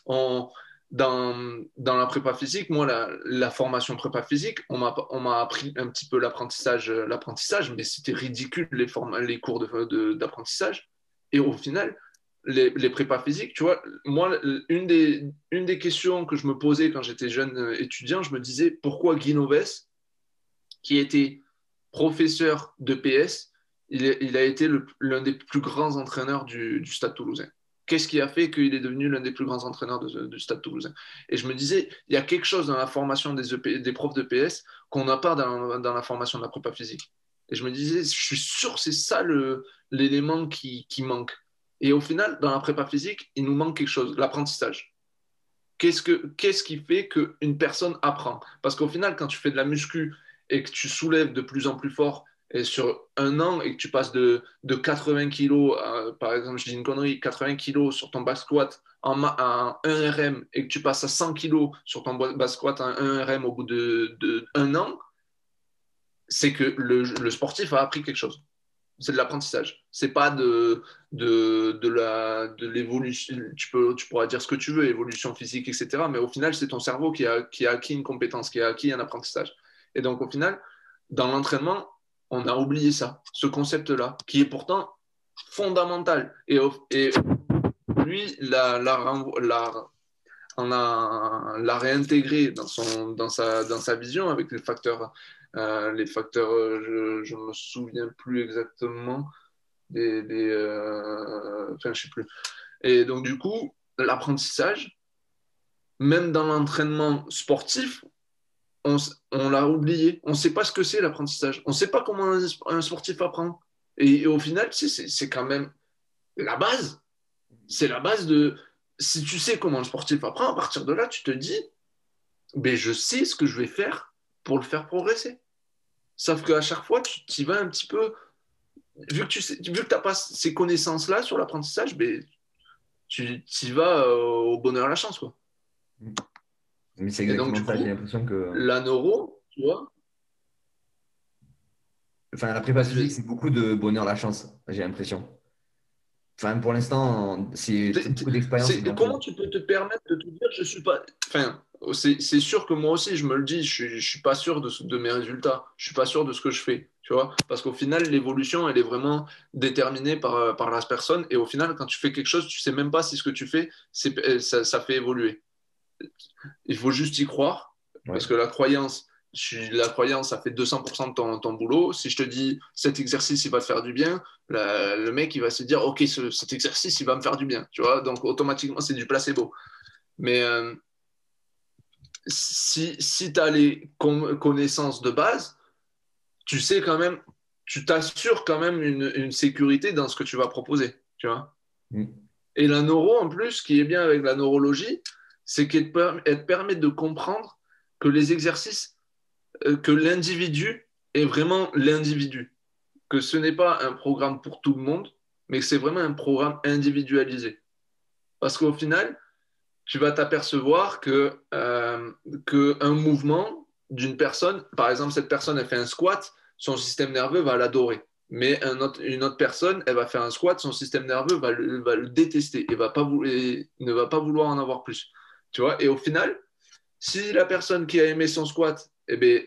dans, dans, la prépa physique, moi, la, formation prépa physique, on m'a, appris un petit peu l'apprentissage, mais c'était ridicule les, les cours de, d'apprentissage. Et au final, les, les, prépas physiques, tu vois, moi, une des, une des questions que je me posais quand j'étais jeune euh, étudiant, je me disais pourquoi Guy qui était professeur de PS, il, a été l'un des plus grands entraîneurs du, du Stade toulousain? Qu'est-ce qui a fait qu'il est devenu l'un des plus grands entraîneurs du Stade toulousain? Et je me disais, il y a quelque chose dans la formation des, EP, des profs de PS qu'on n'a pas dans, dans, la formation de la prépa physique. Et je me disais, je suis sûr c'est ça l'élément qui, qui manque et au final, dans la prépa physique, il nous manque quelque chose, l'apprentissage. Qu'est-ce, que, qu'est-ce qui fait qu'une personne apprend? Parce qu'au final, quand tu fais de la muscu et que tu soulèves de plus en plus fort, et sur un an, et que tu passes de, de 80 kg, par exemple, je dis une connerie, 80 kg sur ton back squat en, 1 RM, et que tu passes à 100 kg sur ton back squat en 1 RM au bout de, de an, c'est que le sportif a appris quelque chose c'est de l'apprentissage. C'est pas de, de, de, la, de l'évolution. Tu, peux, tu pourras dire ce que tu veux, évolution physique, etc. Mais au final, c'est ton cerveau qui a, qui a acquis une compétence, qui a acquis un apprentissage. Et donc, au final, dans l'entraînement, on a oublié ça, ce concept-là, qui est pourtant fondamental. Et, et lui, la, la, la, on l'a réintégré dans, son, dans, sa, dans sa vision avec les facteurs les facteurs, euh, je ne me souviens plus exactement des. Euh, enfin, je sais plus. Et donc, du coup, l'apprentissage, même dans l'entraînement sportif, on, l'a oublié. On ne sait pas ce que c'est l'apprentissage. On ne sait pas comment un, sportif apprend. Et, au final, c'est quand même la base. C'est la base de. Si tu sais comment un sportif apprend, à partir de là, tu te dis, ben, je sais ce que je vais faire pour le faire progresser. Sauf qu'à chaque fois, tu y vas un petit peu. Vu que tu n'as pas ces connaissances-là sur l'apprentissage, ben, tu y vas euh, au bonheur à la chance. Quoi. Mais c'est exactement ça, j'ai l'impression que. La neuro, tu vois. Enfin, la prépa physique, c'est beaucoup de bonheur à la chance, j'ai l'impression. Enfin, pour l'instant, c'est beaucoup d'expérience. Comment tu peux te permettre de te dire je suis pas. Enfin, c'est sûr que moi aussi, je me le dis, je ne suis pas sûr de, de, mes résultats, je ne suis pas sûr de ce que je fais, tu vois, parce qu'au final, l'évolution, elle est vraiment déterminée par, par la personne, et au final, quand tu fais quelque chose, tu ne sais même pas si ce que tu fais, euh, ça, ça, fait évoluer. Il faut juste y croire, parce que la croyance, la croyance, ça fait 200% de ton, ton, boulot. Si je te dis, cet exercice, il va te faire du bien, le mec, il va se dire, OK, cet exercice, il va me faire du bien, tu vois, donc automatiquement, c'est du placebo. Mais... Euh, si, si tu as les connaissances de base, tu sais quand même, tu t'assures quand même une, une, sécurité dans ce que tu vas proposer. Tu vois mm. Et la neuro, en plus, ce qui est bien avec la neurologie, c'est qu'elle te permet de comprendre que les exercices, euh, que l'individu est vraiment l'individu. Que ce n'est pas un programme pour tout le monde, mais que c'est vraiment un programme individualisé. Parce qu'au final, tu vas t'apercevoir que, euh, que un mouvement d'une personne, par exemple, cette personne, elle fait un squat, son système nerveux va l'adorer. Mais une autre personne, elle va faire un squat, son système nerveux va le, va le détester et, va pas ne va pas vouloir en avoir plus. Tu vois? Et au final, si la personne qui a aimé son squat, eh bien,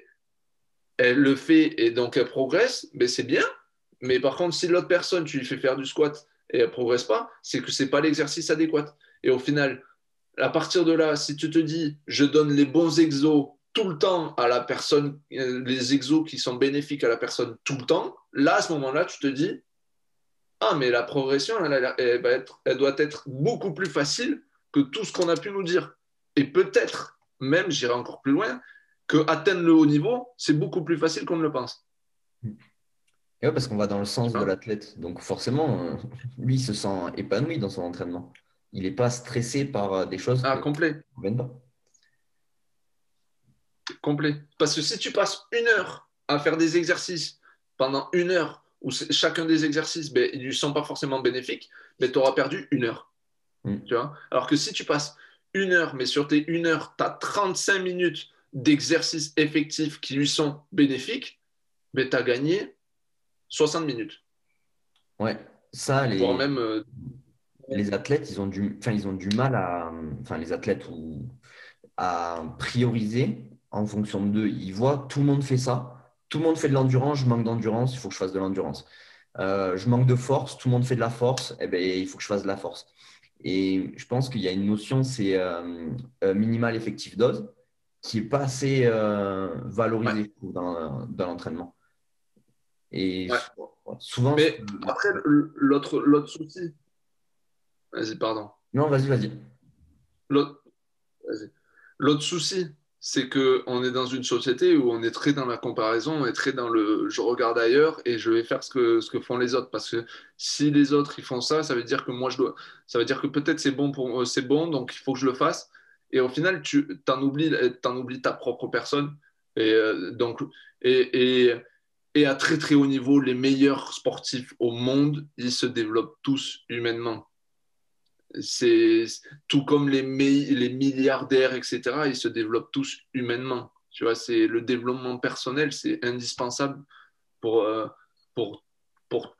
elle le fait et donc elle progresse, ben c'est bien. Mais par contre, si l'autre personne, tu lui fais faire du squat et elle progresse pas, c'est que c'est pas l'exercice adéquat. Et au final, à partir de là, si tu te dis, je donne les bons exos tout le temps à la personne, euh, les exos qui sont bénéfiques à la personne tout le temps, là, à ce moment-là, tu te dis, ah, mais la progression, elle, elle doit être beaucoup plus facile que tout ce qu'on a pu nous dire. Et peut-être, même, j'irai encore plus loin, que atteindre le haut niveau, c'est beaucoup plus facile qu'on ne le pense. Et parce qu'on va dans le sens de l'athlète. Donc forcément, euh, lui, il se sent épanoui dans son entraînement. Il n'est pas stressé par euh, des choses ah, complet. pas. Complet. Parce que si tu passes une heure à faire des exercices pendant une heure, où chacun des exercices, ben, ils ne sont pas forcément bénéfiques, mais tu auras perdu une heure. Mm. Tu vois? Alors que si tu passes une heure, mais sur tes une heure, tu as 35 minutes d'exercices effectifs qui lui sont bénéfiques, mais tu as gagné 60 minutes. Ouais, ça, les, même, euh, les athlètes, ils ont, du, ils ont du mal à. Enfin, les athlètes ou, à prioriser en fonction d'eux. Ils voient tout le monde fait ça. Tout le monde fait de l'endurance, je manque d'endurance, il faut que je fasse de l'endurance. Euh, je manque de force, tout le monde fait de la force, eh ben, il faut que je fasse de la force. Et je pense qu'il y a une notion, c'est euh, minimal effectif dose, qui n'est pas assez euh, valorisée dans, dans l'entraînement. Et souvent. Mais après, l'autre, l'autre souci. Vas-y, pardon. Non, vas-y, vas-y. L'autre, souci, c'est qu'on est dans une société où on est très dans la comparaison, on est très dans le je regarde ailleurs et je vais faire ce que, ce que font les autres. Parce que si les autres ils font ça, ça veut dire que moi je dois. Ça veut dire que peut-être c'est bon, pour, c'est bon, donc il faut que je le fasse. Et au final, tu en oublies, en oublies ta propre personne. Et, euh, donc, et, et et à très très haut niveau, les meilleurs sportifs au monde, ils se développent tous humainement. C'est tout comme les, les milliardaires, etc. Ils se développent tous humainement. Tu vois, c'est le développement personnel, c'est indispensable pour, euh, pour, pour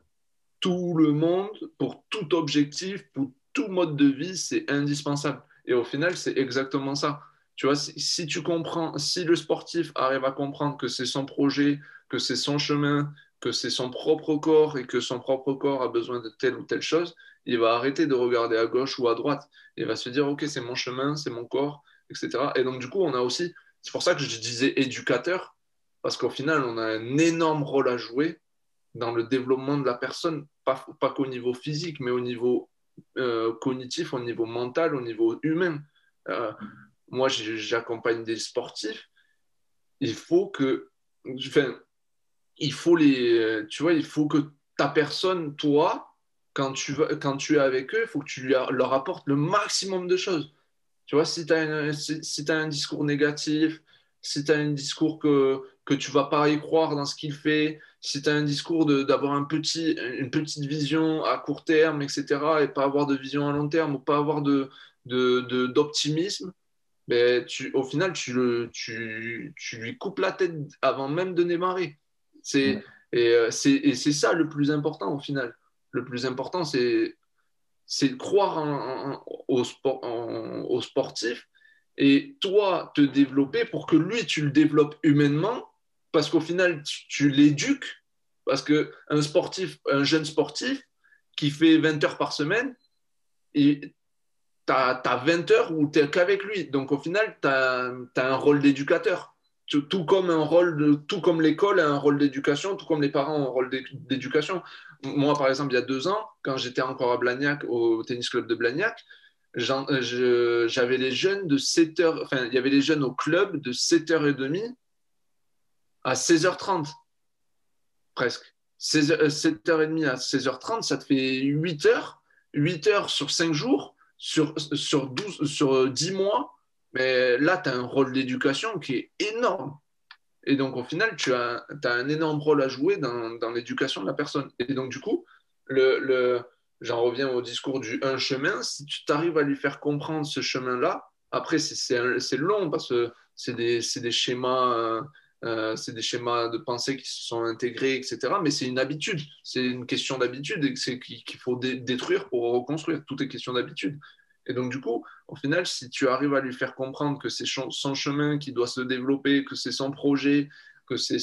tout le monde, pour tout objectif, pour tout mode de vie, c'est indispensable. Et au final, c'est exactement ça. Tu vois, si, tu comprends, si le sportif arrive à comprendre que c'est son projet, que c'est son chemin, que c'est son propre corps et que son propre corps a besoin de telle ou telle chose, il va arrêter de regarder à gauche ou à droite. Il va se dire, OK, c'est mon chemin, c'est mon corps, etc. Et donc, du coup, on a aussi, c'est pour ça que je disais éducateur, parce qu'au final, on a un énorme rôle à jouer dans le développement de la personne, pas, pas qu'au niveau physique, mais au niveau euh, cognitif, au niveau mental, au niveau humain. Euh, moi, j'accompagne des sportifs, il faut que, enfin, il faut les, tu vois, il faut que ta personne, toi, quand tu, vas, quand tu es avec eux, il faut que tu leur apportes le maximum de choses. Tu vois, si tu as, si, as, un discours négatif, si tu as un discours que, que tu vas pas y croire dans ce qu'il fait, si tu as un discours d'avoir un petit, une petite vision à court terme, etc., et pas avoir de vision à long terme, ou pas avoir d'optimisme, de, de, ben, tu, au final, tu, le, tu, tu, lui coupes la tête avant même de démarrer. C'est, euh, et, c'est ça le plus important au final. Le plus important, c'est de croire en, au, sport, au sportif et toi te développer pour que lui, tu le développes humainement parce qu'au final, tu, l'éduques. Parce qu'un sportif, un jeune sportif qui fait 20 heures par semaine, tu as, 20 heures où tu n'es qu'avec lui. Donc au final, tu as, un rôle d'éducateur. Comme un rôle tout comme l'école a un rôle d'éducation, tout comme les parents ont un rôle d'éducation. Moi, par exemple, il y a deux ans, quand j'étais encore à Blagnac, au tennis club de Blagnac, j'avais les jeunes de 7 heures, enfin, il y avait les jeunes au club de 7h30 à 16h30, presque. 7h30 à 16h30, ça te fait 8 heures, 8 heures sur 5 jours sur, sur, 12, sur 10 mois, mais là, tu as un rôle d'éducation qui est énorme. Et donc, au final, tu as, un énorme rôle à jouer dans, l'éducation de la personne. Et donc, du coup, j'en reviens au discours du un chemin, si tu t'arrives à lui faire comprendre ce chemin-là, après, c'est long parce que c'est des, schémas. Euh, euh, des schémas de pensée qui se sont intégrés, etc. Mais c'est une habitude, c'est une question d'habitude qu'il faut détruire pour reconstruire. Tout est question d'habitude. Et donc, du coup, au final, si tu arrives à lui faire comprendre que c'est son chemin qui doit se développer, que c'est son projet, que c'est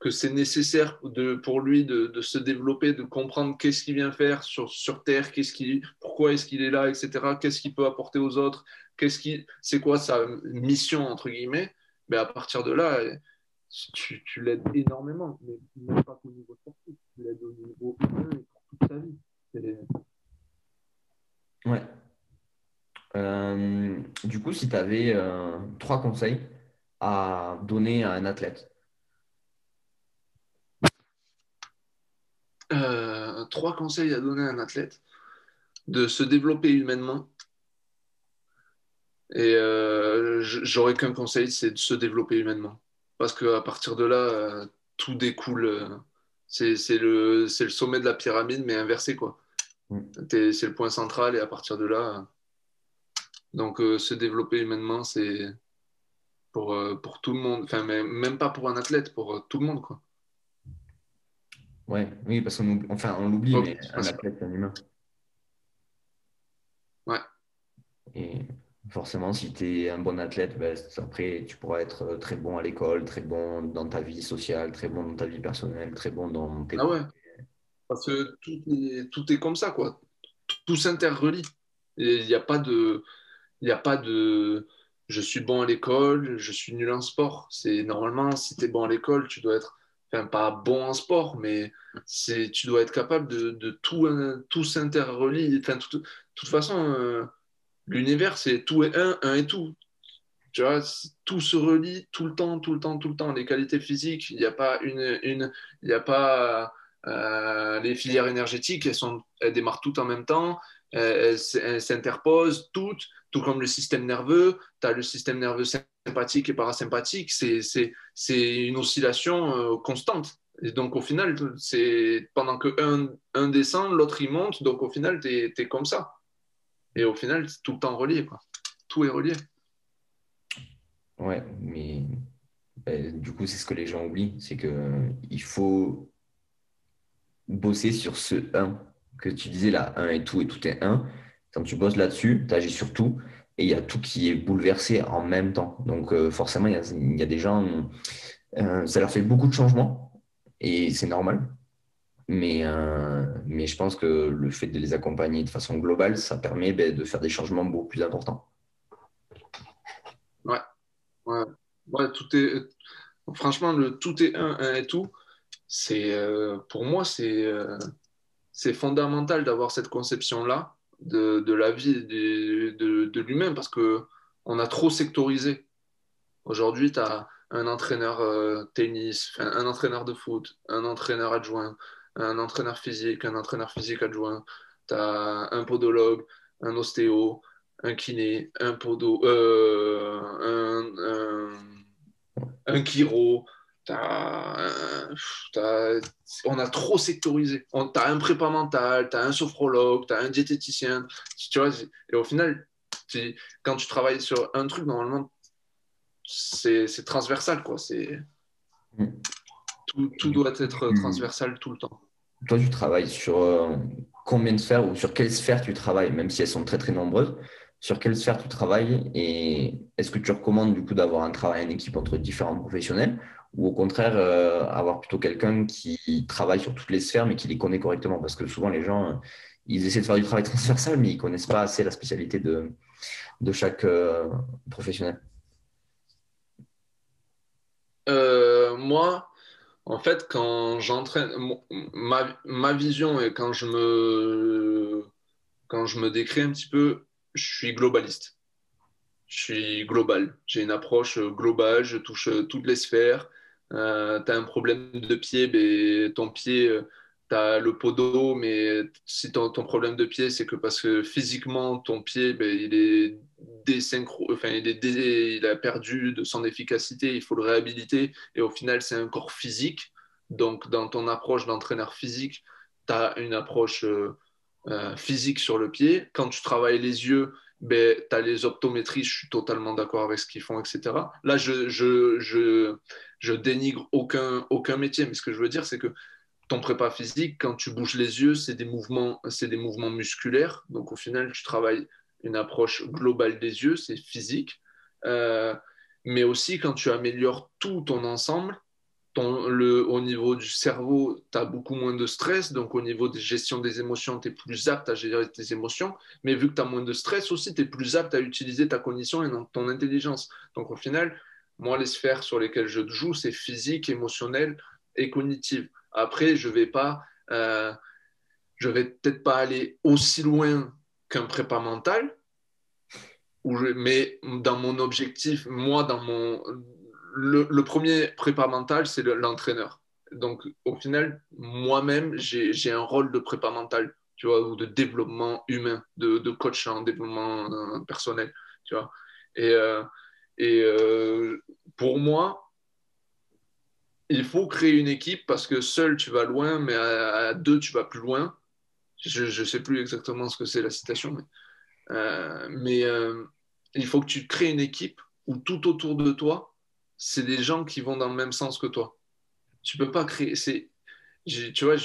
que c'est nécessaire de, pour lui de, de, se développer, de comprendre qu'est-ce qu'il vient faire sur, sur Terre, qu'est-ce qui, pourquoi est-ce qu'il est là, etc. Qu'est-ce qu'il peut apporter aux autres, qu'est-ce qui, c'est quoi sa mission entre guillemets. Mais à partir de là, tu, l'aides énormément, mais pas au niveau sportif, tu l'aides au niveau humain et pour toute sa vie. Ouais. Euh, du coup, si tu avais euh, trois conseils à donner à un athlète euh, Trois conseils à donner à un athlète de se développer humainement. Et j'aurais qu'un conseil, c'est de se développer humainement. Parce qu'à partir de là, tout découle. C'est le, le sommet de la pyramide, mais inversé, quoi. Mm. C'est le point central, et à partir de là, donc, euh, se développer humainement, c'est pour, euh, pour tout le monde. Enfin, mais même pas pour un athlète, pour euh, tout le monde, quoi. Ouais, oui, parce qu'on enfin, on l'oublie, mais un athlète, c'est un humain. Ouais. Et forcément, si tu es un bon athlète, ben, après, tu pourras être très bon à l'école, très bon dans ta vie sociale, très bon dans ta vie personnelle, très bon dans tes. Ah ouais. Parce que tout est, tout est comme ça, quoi. Tout s'interrelie. Il n'y a pas de. Il n'y a pas de je suis bon à l'école, je suis nul en sport. C'est normalement, si tu es bon à l'école, tu dois être, enfin, pas bon en sport, mais c'est, tu dois être capable de, de tout, tout s'interrelier. Enfin, de toute façon, euh, l'univers, c'est tout et un, un et tout. Tu vois, tout se relie tout le temps, tout le temps, tout le temps. Les qualités physiques, il n'y a pas une, une, il n'y a pas euh, les filières énergétiques, elles sont, elles démarrent toutes en même temps, elles s'interposent toutes tout comme le système nerveux, tu as le système nerveux sympathique et parasympathique, c'est une oscillation euh, constante. Donc au final, c'est pendant que un, un descend, l'autre il monte, donc au final, tu es, comme ça. Et au final, c'est tout le temps relié. Quoi. Tout est relié. Ouais, mais ben, du coup, c'est ce que les gens oublient, c'est qu'il faut bosser sur ce 1 que tu disais là, 1 et tout, et tout est 1 quand tu bosses là-dessus, tu agis sur tout et il y a tout qui est bouleversé en même temps. Donc euh, forcément, il y, a, des gens, euh, ça leur fait beaucoup de changements et c'est normal. Mais, euh, mais je pense que le fait de les accompagner de façon globale, ça permet ben, de faire des changements beaucoup plus importants. Ouais, ouais. tout est, franchement, le tout est un, un et tout, c'est, pour moi, c'est, c'est fondamental d'avoir cette conception-là de, la vie de, de, l'humain parce qu'on a trop sectorisé. Aujourd'hui, tu as un entraîneur euh, tennis, un entraîneur de foot, un entraîneur adjoint, un entraîneur physique, un entraîneur physique adjoint, tu as un podologue, un ostéo, un kiné, un podo, euh, un, un, un chiro, on a trop sectorisé. Tu as un prépa mental, tu as un sophrologue, tu as un diététicien. Tu vois, et au final, quand tu travailles sur un truc, normalement, c'est transversal. Quoi. Mm. Tout, tout, doit être mm. transversal tout le temps. Toi, tu travailles sur euh, combien de sphères ou sur quelles sphères tu travailles, même si elles sont très très nombreuses? Sur quelle sphère tu travailles et est-ce que tu recommandes du coup d'avoir un travail en équipe entre différents professionnels ou au contraire euh, avoir plutôt quelqu'un qui travaille sur toutes les sphères mais qui les connaît correctement? Parce que souvent les gens euh, ils essaient de faire du travail transversal mais ils connaissent pas assez la spécialité de, chaque euh, professionnel. Moi en fait quand j'entraîne ma, ma, vision et quand je me quand je me décris un petit peu je suis globaliste je suis global. J'ai une approche globale, je touche toutes les sphères. Euh, tu as un problème de pied, ben, ton pied, euh, tu as le podo, mais si ton, problème de pied, c'est que parce que physiquement, ton pied, ben, il est désynchro, enfin, il a perdu de son efficacité, il faut le réhabiliter, et au final, c'est un corps physique. Donc, dans ton approche d'entraîneur physique, tu as une approche euh, physique sur le pied. Quand tu travailles les yeux, ben, tu as les optométries, je suis totalement d'accord avec ce qu'ils font, etc. Là, je, je, je, je, dénigre aucun, aucun métier, mais ce que je veux dire, c'est que ton prépa physique, quand tu bouges les yeux, c'est des mouvements, c'est des mouvements musculaires. Donc, au final, tu travailles une approche globale des yeux, c'est physique. Euh, mais aussi, quand tu améliores tout ton ensemble, le, au niveau du cerveau, tu as beaucoup moins de stress. Donc, au niveau de gestion des émotions, tu es plus apte à gérer tes émotions. Mais vu que tu as moins de stress aussi, tu es plus apte à utiliser ta cognition et ton intelligence. Donc, au final, moi, les sphères sur lesquelles je joue, c'est physique, émotionnel et cognitive. Après, je vais pas, euh, je vais peut-être pas aller aussi loin qu'un prépa mental, mais dans mon objectif, moi, dans mon le, premier prépa mental, c'est l'entraîneur. Donc, au final, moi-même, j'ai un rôle de prépa mental, tu vois, ou de développement humain, de, coach en développement euh, personnel, tu vois. Et, euh, euh, pour moi, il faut créer une équipe parce que seul, tu vas loin, mais à, deux, tu vas plus loin. Je ne sais plus exactement ce que c'est la citation, mais, mais il faut que tu crées une équipe où tout autour de toi, c'est des gens qui vont dans le même sens que toi. Tu peux pas créer, c'est, tu vois,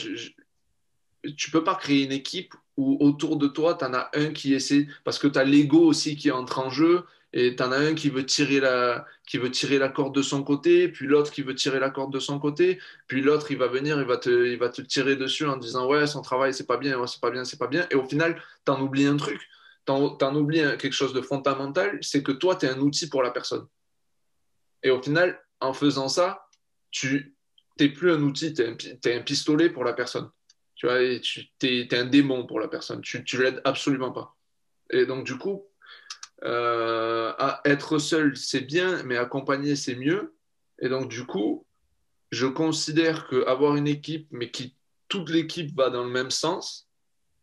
tu peux pas créer une équipe où autour de toi, tu en as un qui essaie, parce que tu as l'ego aussi qui entre en jeu, et tu en as un qui veut, tirer la, qui veut tirer la corde de son côté, puis l'autre qui veut tirer la corde de son côté, puis l'autre, il va venir, il va, te, il va te tirer dessus en disant, ouais, son travail, c'est pas bien, c'est pas bien, c'est pas bien, et au final, tu en oublies un truc, tu en, oublies quelque chose de fondamental, c'est que toi, tu es un outil pour la personne. Et au final, en faisant ça, tu n'es plus un outil, tu es, un pistolet pour la personne. Tu vois, tu es, un démon pour la personne. Tu ne l'aides absolument pas. Et donc, du coup, euh, être seul, c'est bien, mais accompagner, c'est mieux. Et donc, du coup, je considère qu'avoir une équipe, mais qui toute l'équipe va dans le même sens,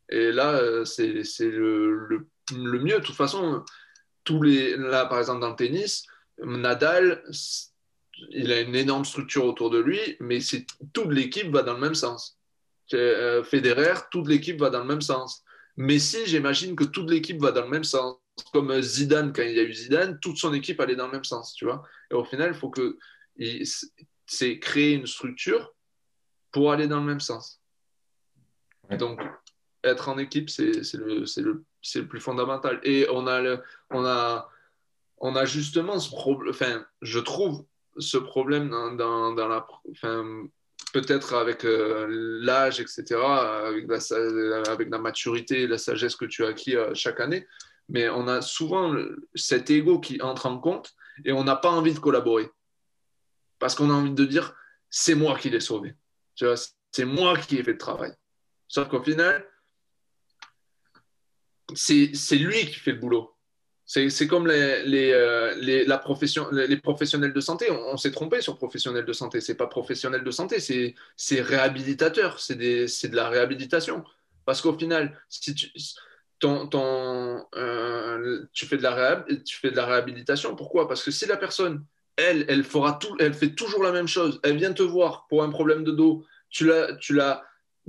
et là, euh, c'est le, le, le, mieux. De toute façon, tous les, là, par exemple, dans le tennis, Nadal, il a une énorme structure autour de lui, mais toute l'équipe va dans le même sens. Euh, Federer, toute l'équipe va dans le même sens. Messi, j'imagine que toute l'équipe va dans le même sens. Comme Zidane, quand il y a eu Zidane, toute son équipe allait dans le même sens, tu vois. Et au final, il faut que c'est créer une structure pour aller dans le même sens. Donc, être en équipe, c'est le, le, le, plus fondamental. Et on a, le, on a on a justement ce problème, enfin, je trouve ce problème dans, la, enfin, peut-être avec euh, l'âge, etc., avec la, avec la maturité et la sagesse que tu as acquis euh, chaque année, mais on a souvent cet ego qui entre en compte et on n'a pas envie de collaborer. Parce qu'on a envie de dire, c'est moi qui l'ai sauvé. C'est moi qui ai fait le travail. Sauf qu'au final, c'est lui qui fait le boulot. C'est comme les, euh, la profession, les professionnels de santé. On, s'est trompé sur professionnels de santé. C'est pas professionnel de santé, c'est réhabilitateur. C'est de la réhabilitation. Parce qu'au final, si tu, euh, tu, fais de la tu fais de la réhabilitation, pourquoi? Parce que si la personne, elle, elle, fera tout, elle fait toujours la même chose, elle vient te voir pour un problème de dos, tu l'as tu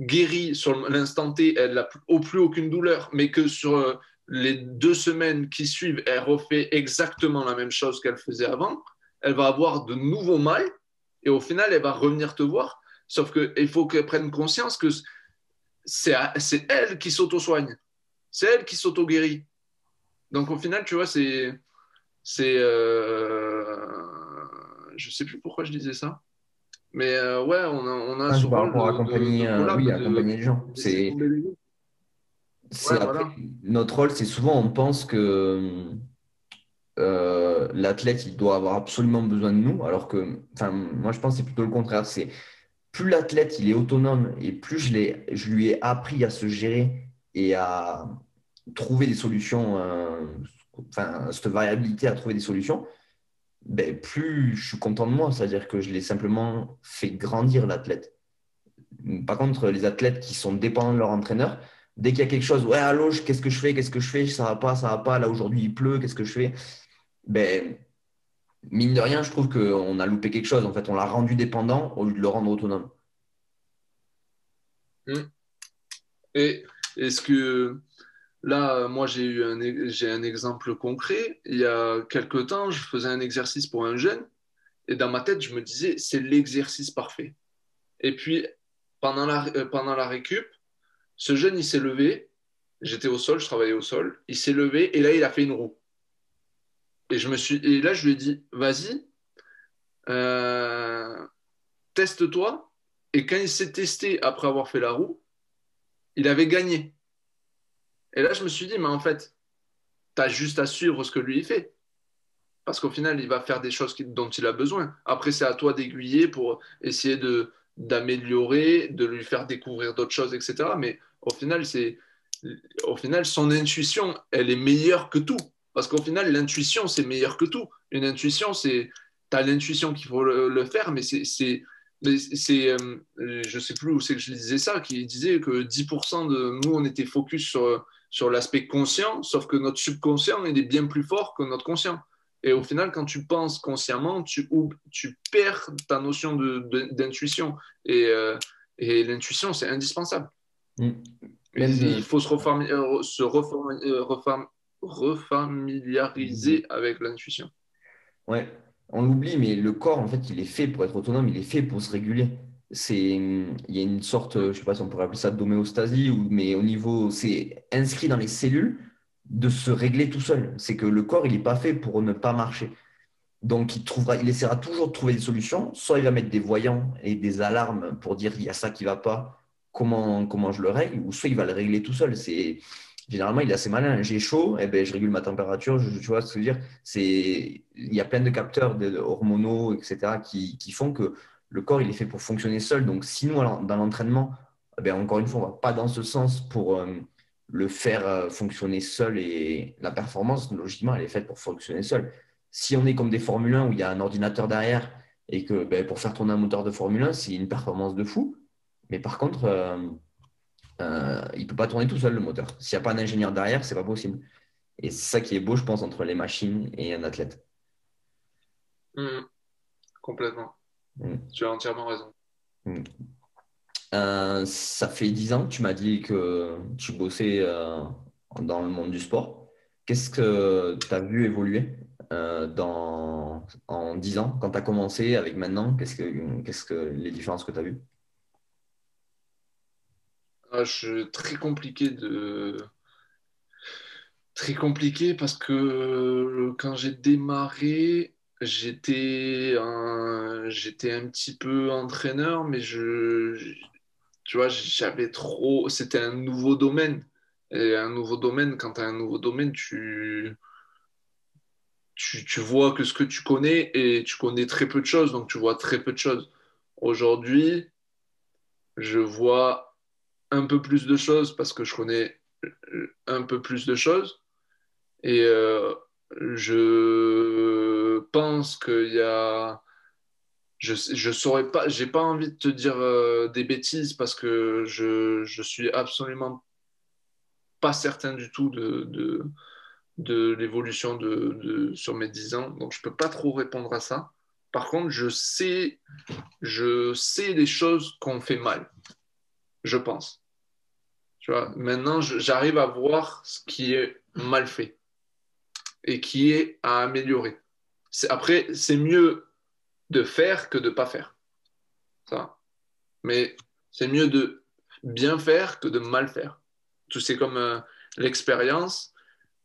guéri sur l'instant T, elle n'a au plus aucune douleur, mais que sur euh, les deux semaines qui suivent, elle refait exactement la même chose qu'elle faisait avant, elle va avoir de nouveaux mal et au final, elle va revenir te voir. Sauf qu'il faut qu'elle prenne conscience que c'est elle qui s'auto-soigne. C'est elle qui s'auto-guérit. Donc au final, tu vois, c'est. c'est euh... Je sais plus pourquoi je disais ça. Mais euh, ouais, on a, on a ah, à accompagner, euh, oui, accompagner les gens. C'est notre rôle, c'est souvent on pense que euh, l'athlète il doit avoir absolument besoin de nous, alors que, enfin, moi je pense que c'est plutôt le contraire. C'est plus l'athlète il est autonome et plus je, je lui ai appris à se gérer et à trouver des solutions, euh, enfin, cette variabilité à trouver des solutions, ben, plus je suis content de moi. C'est-à-dire que je l'ai simplement fait grandir l'athlète. Par contre, les athlètes qui sont dépendants de leur entraîneur, Dès qu'il y a quelque chose, ouais, allô, qu'est-ce que je fais Qu'est-ce que je fais Ça va pas, ça va pas. Là, aujourd'hui, il pleut, qu'est-ce que je fais? Ben, mine de rien, je trouve qu'on a loupé quelque chose. En fait, on l'a rendu dépendant au lieu de le rendre autonome. Hmm. Et est-ce que là, moi, j'ai eu un, j'ai un exemple concret. Il y a quelque temps, je faisais un exercice pour un jeune et dans ma tête, je me disais, c'est l'exercice parfait. Et puis, pendant la, euh, pendant la récup, ce jeune, il s'est levé. J'étais au sol, je travaillais au sol. Il s'est levé et là, il a fait une roue. Et, je me suis, et là, je lui ai dit, vas-y, euh, teste-toi. Et quand il s'est testé après avoir fait la roue, il avait gagné. Et là, je me suis dit, mais en fait, tu as juste à suivre ce que lui fait. Parce qu'au final, il va faire des choses dont il a besoin. Après, c'est à toi d'aiguiller pour essayer de, d'améliorer, de lui faire découvrir d'autres choses, etc. Mais au final, c'est, au final, son intuition, elle est meilleure que tout. Parce qu'au final, l'intuition, c'est meilleur que tout. Une intuition, c'est, tu as l'intuition qu'il faut le, faire, mais c'est, c'est, euh, je sais plus où c'est que je disais ça, qui disait que 10% de nous, on était focus sur, sur l'aspect conscient, sauf que notre subconscient, il est bien plus fort que notre conscient. Et au final, quand tu penses consciemment, tu, tu perds ta notion d'intuition. Et, euh, et l'intuition, c'est indispensable. Mm. il faut se, euh, se euh, refamiliariser mm. avec l'intuition. Ouais, on l'oublie, mais le corps, en fait, il est fait pour être autonome, il est fait pour se réguler. C'est, il y a une sorte, je ne sais pas si on pourrait appeler ça d'homéostasie, mais au niveau, c'est inscrit dans les cellules de se régler tout seul. C'est que le corps, il n'est pas fait pour ne pas marcher. Donc, il, trouvera, il essaiera toujours de trouver des solutions. Soit il va mettre des voyants et des alarmes pour dire il y a ça qui ne va pas, comment, comment je le règle, ou soit il va le régler tout seul. C'est Généralement, il est assez malin. J'ai chaud, eh ben, je régule ma température. Je, tu vois ce que je veux dire? Il y a plein de capteurs de, hormonaux, etc., qui, qui, font que le corps, il est fait pour fonctionner seul. Donc, si nous, dans l'entraînement, eh ben, encore une fois, on ne va pas dans ce sens pour, euh, le faire euh, fonctionner seul et la performance, logiquement, elle est faite pour fonctionner seul. Si on est comme des Formule 1 où il y a un ordinateur derrière et que ben, pour faire tourner un moteur de Formule 1, c'est une performance de fou. Mais par contre, euh, euh, il ne peut pas tourner tout seul le moteur. S'il n'y a pas un ingénieur derrière, c'est pas possible. Et c'est ça qui est beau, je pense, entre les machines et un athlète. Mmh. Complètement. Mmh. Tu as entièrement raison. Mmh. Euh, ça fait dix ans que tu m'as dit que tu bossais euh, dans le monde du sport. Qu'est-ce que tu as vu évoluer euh, dans, en dix ans quand tu as commencé avec maintenant? Qu'est-ce que, que les différences que tu as vues? Ah, Très compliqué de. Très compliqué parce que quand j'ai démarré, j'étais un, j'étais un petit peu entraîneur, mais je, tu vois, j'avais trop. C'était un nouveau domaine. Et un nouveau domaine, quand tu as un nouveau domaine, tu, tu, tu, vois que ce que tu connais et tu connais très peu de choses, donc tu vois très peu de choses. Aujourd'hui, je vois un peu plus de choses parce que je connais un peu plus de choses. Et euh, je pense qu'il y a je je saurais pas, j'ai pas envie de te dire euh, des bêtises parce que je, je suis absolument pas certain du tout de, de, de l'évolution de, de, sur mes 10 ans, donc je peux pas trop répondre à ça. Par contre, je sais, je sais des choses qu'on fait mal, je pense. Tu vois, maintenant, j'arrive à voir ce qui est mal fait et qui est à améliorer. Après, c'est mieux de faire que de ne pas faire. Ça. Mais c'est mieux de bien faire que de mal faire. C'est comme euh, l'expérience.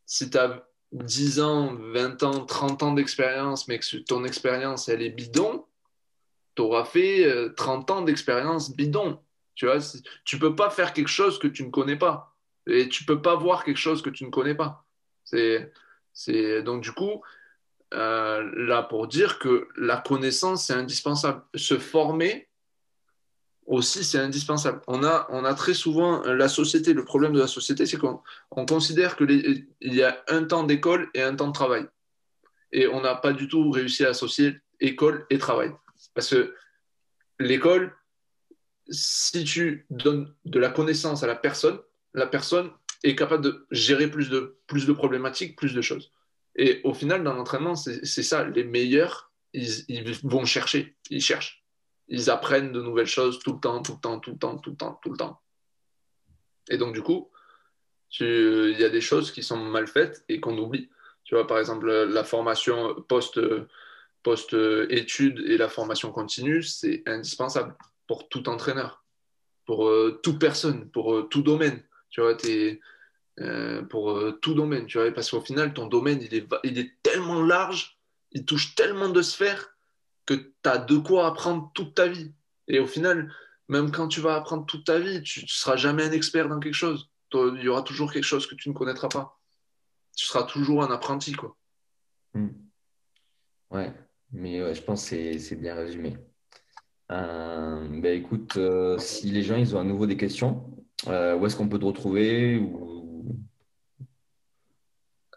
Si tu as 10 ans, 20 ans, 30 ans d'expérience, mais que ton expérience, elle est bidon, tu auras fait 30 euh, ans d'expérience bidon. Tu vois, tu peux pas faire quelque chose que tu ne connais pas. Et tu peux pas voir quelque chose que tu ne connais pas. C'est, donc du coup, euh, là pour dire que la connaissance, c'est indispensable. Se former aussi, c'est indispensable. On a, on très souvent la société, le problème de la société, c'est qu'on considère qu'il y a un temps d'école et un temps de travail. Et on n'a pas du tout réussi à associer école et travail. Parce que l'école, si tu donnes de la connaissance à la personne, la personne est capable de gérer plus de problématiques, plus de choses. Et au final, dans l'entraînement, c'est ça. Les meilleurs, ils, vont chercher, ils cherchent. Ils apprennent de nouvelles choses tout le temps, tout le temps, tout le temps, tout le temps, tout le temps. Et donc, du coup, il y a des choses qui sont mal faites et qu'on oublie. Tu vois, par exemple, la formation post, post-études et la formation continue, c'est indispensable pour tout entraîneur, pour euh, toute personne, pour euh, tout domaine. Tu vois, tu es euh, pour euh, tout domaine, tu vois, parce qu'au final, ton domaine, il est, il est tellement large, il touche tellement de sphères que tu as de quoi apprendre toute ta vie. Et au final, même quand tu vas apprendre toute ta vie, tu ne seras jamais un expert dans quelque chose. Il y aura toujours quelque chose que tu ne connaîtras pas. Tu seras toujours un apprenti, quoi. Hmm. Ouais, mais je pense que c'est bien résumé. Euh, ben écoute, si les gens ils ont à nouveau des questions, où est-ce qu'on peut te retrouver ou...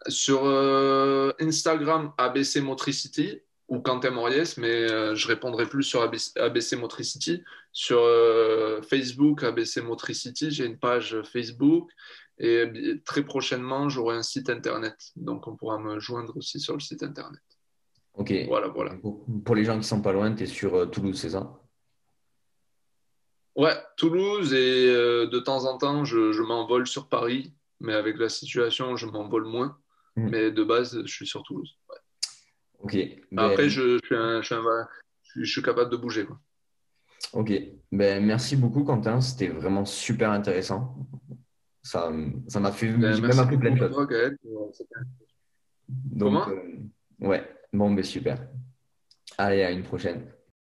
Sur Instagram, ABC Motricity ou Quentin Moriès, mais je répondrai plus sur ABC, Motricity. Sur Facebook, ABC Motricity, j'ai une page Facebook et très prochainement, j'aurai un site internet. Donc on pourra me joindre aussi sur le site internet. Ok. Voilà, voilà. Pour les gens qui sont pas loin, tu es sur Toulouse, c'est ça? Ouais, Toulouse et euh, de temps en temps, je, m'envole sur Paris, mais avec la situation, je m'envole moins. Hmm. Mais de base, je suis sur Toulouse. Ok. Après, je, je, suis capable de bouger. Ok. Ben, merci beaucoup, Quentin. C'était vraiment super intéressant. Ça m'a fait. Ben, même appris plein de choses. Donc, euh, ouais. Bon, ben super. Allez, à une prochaine.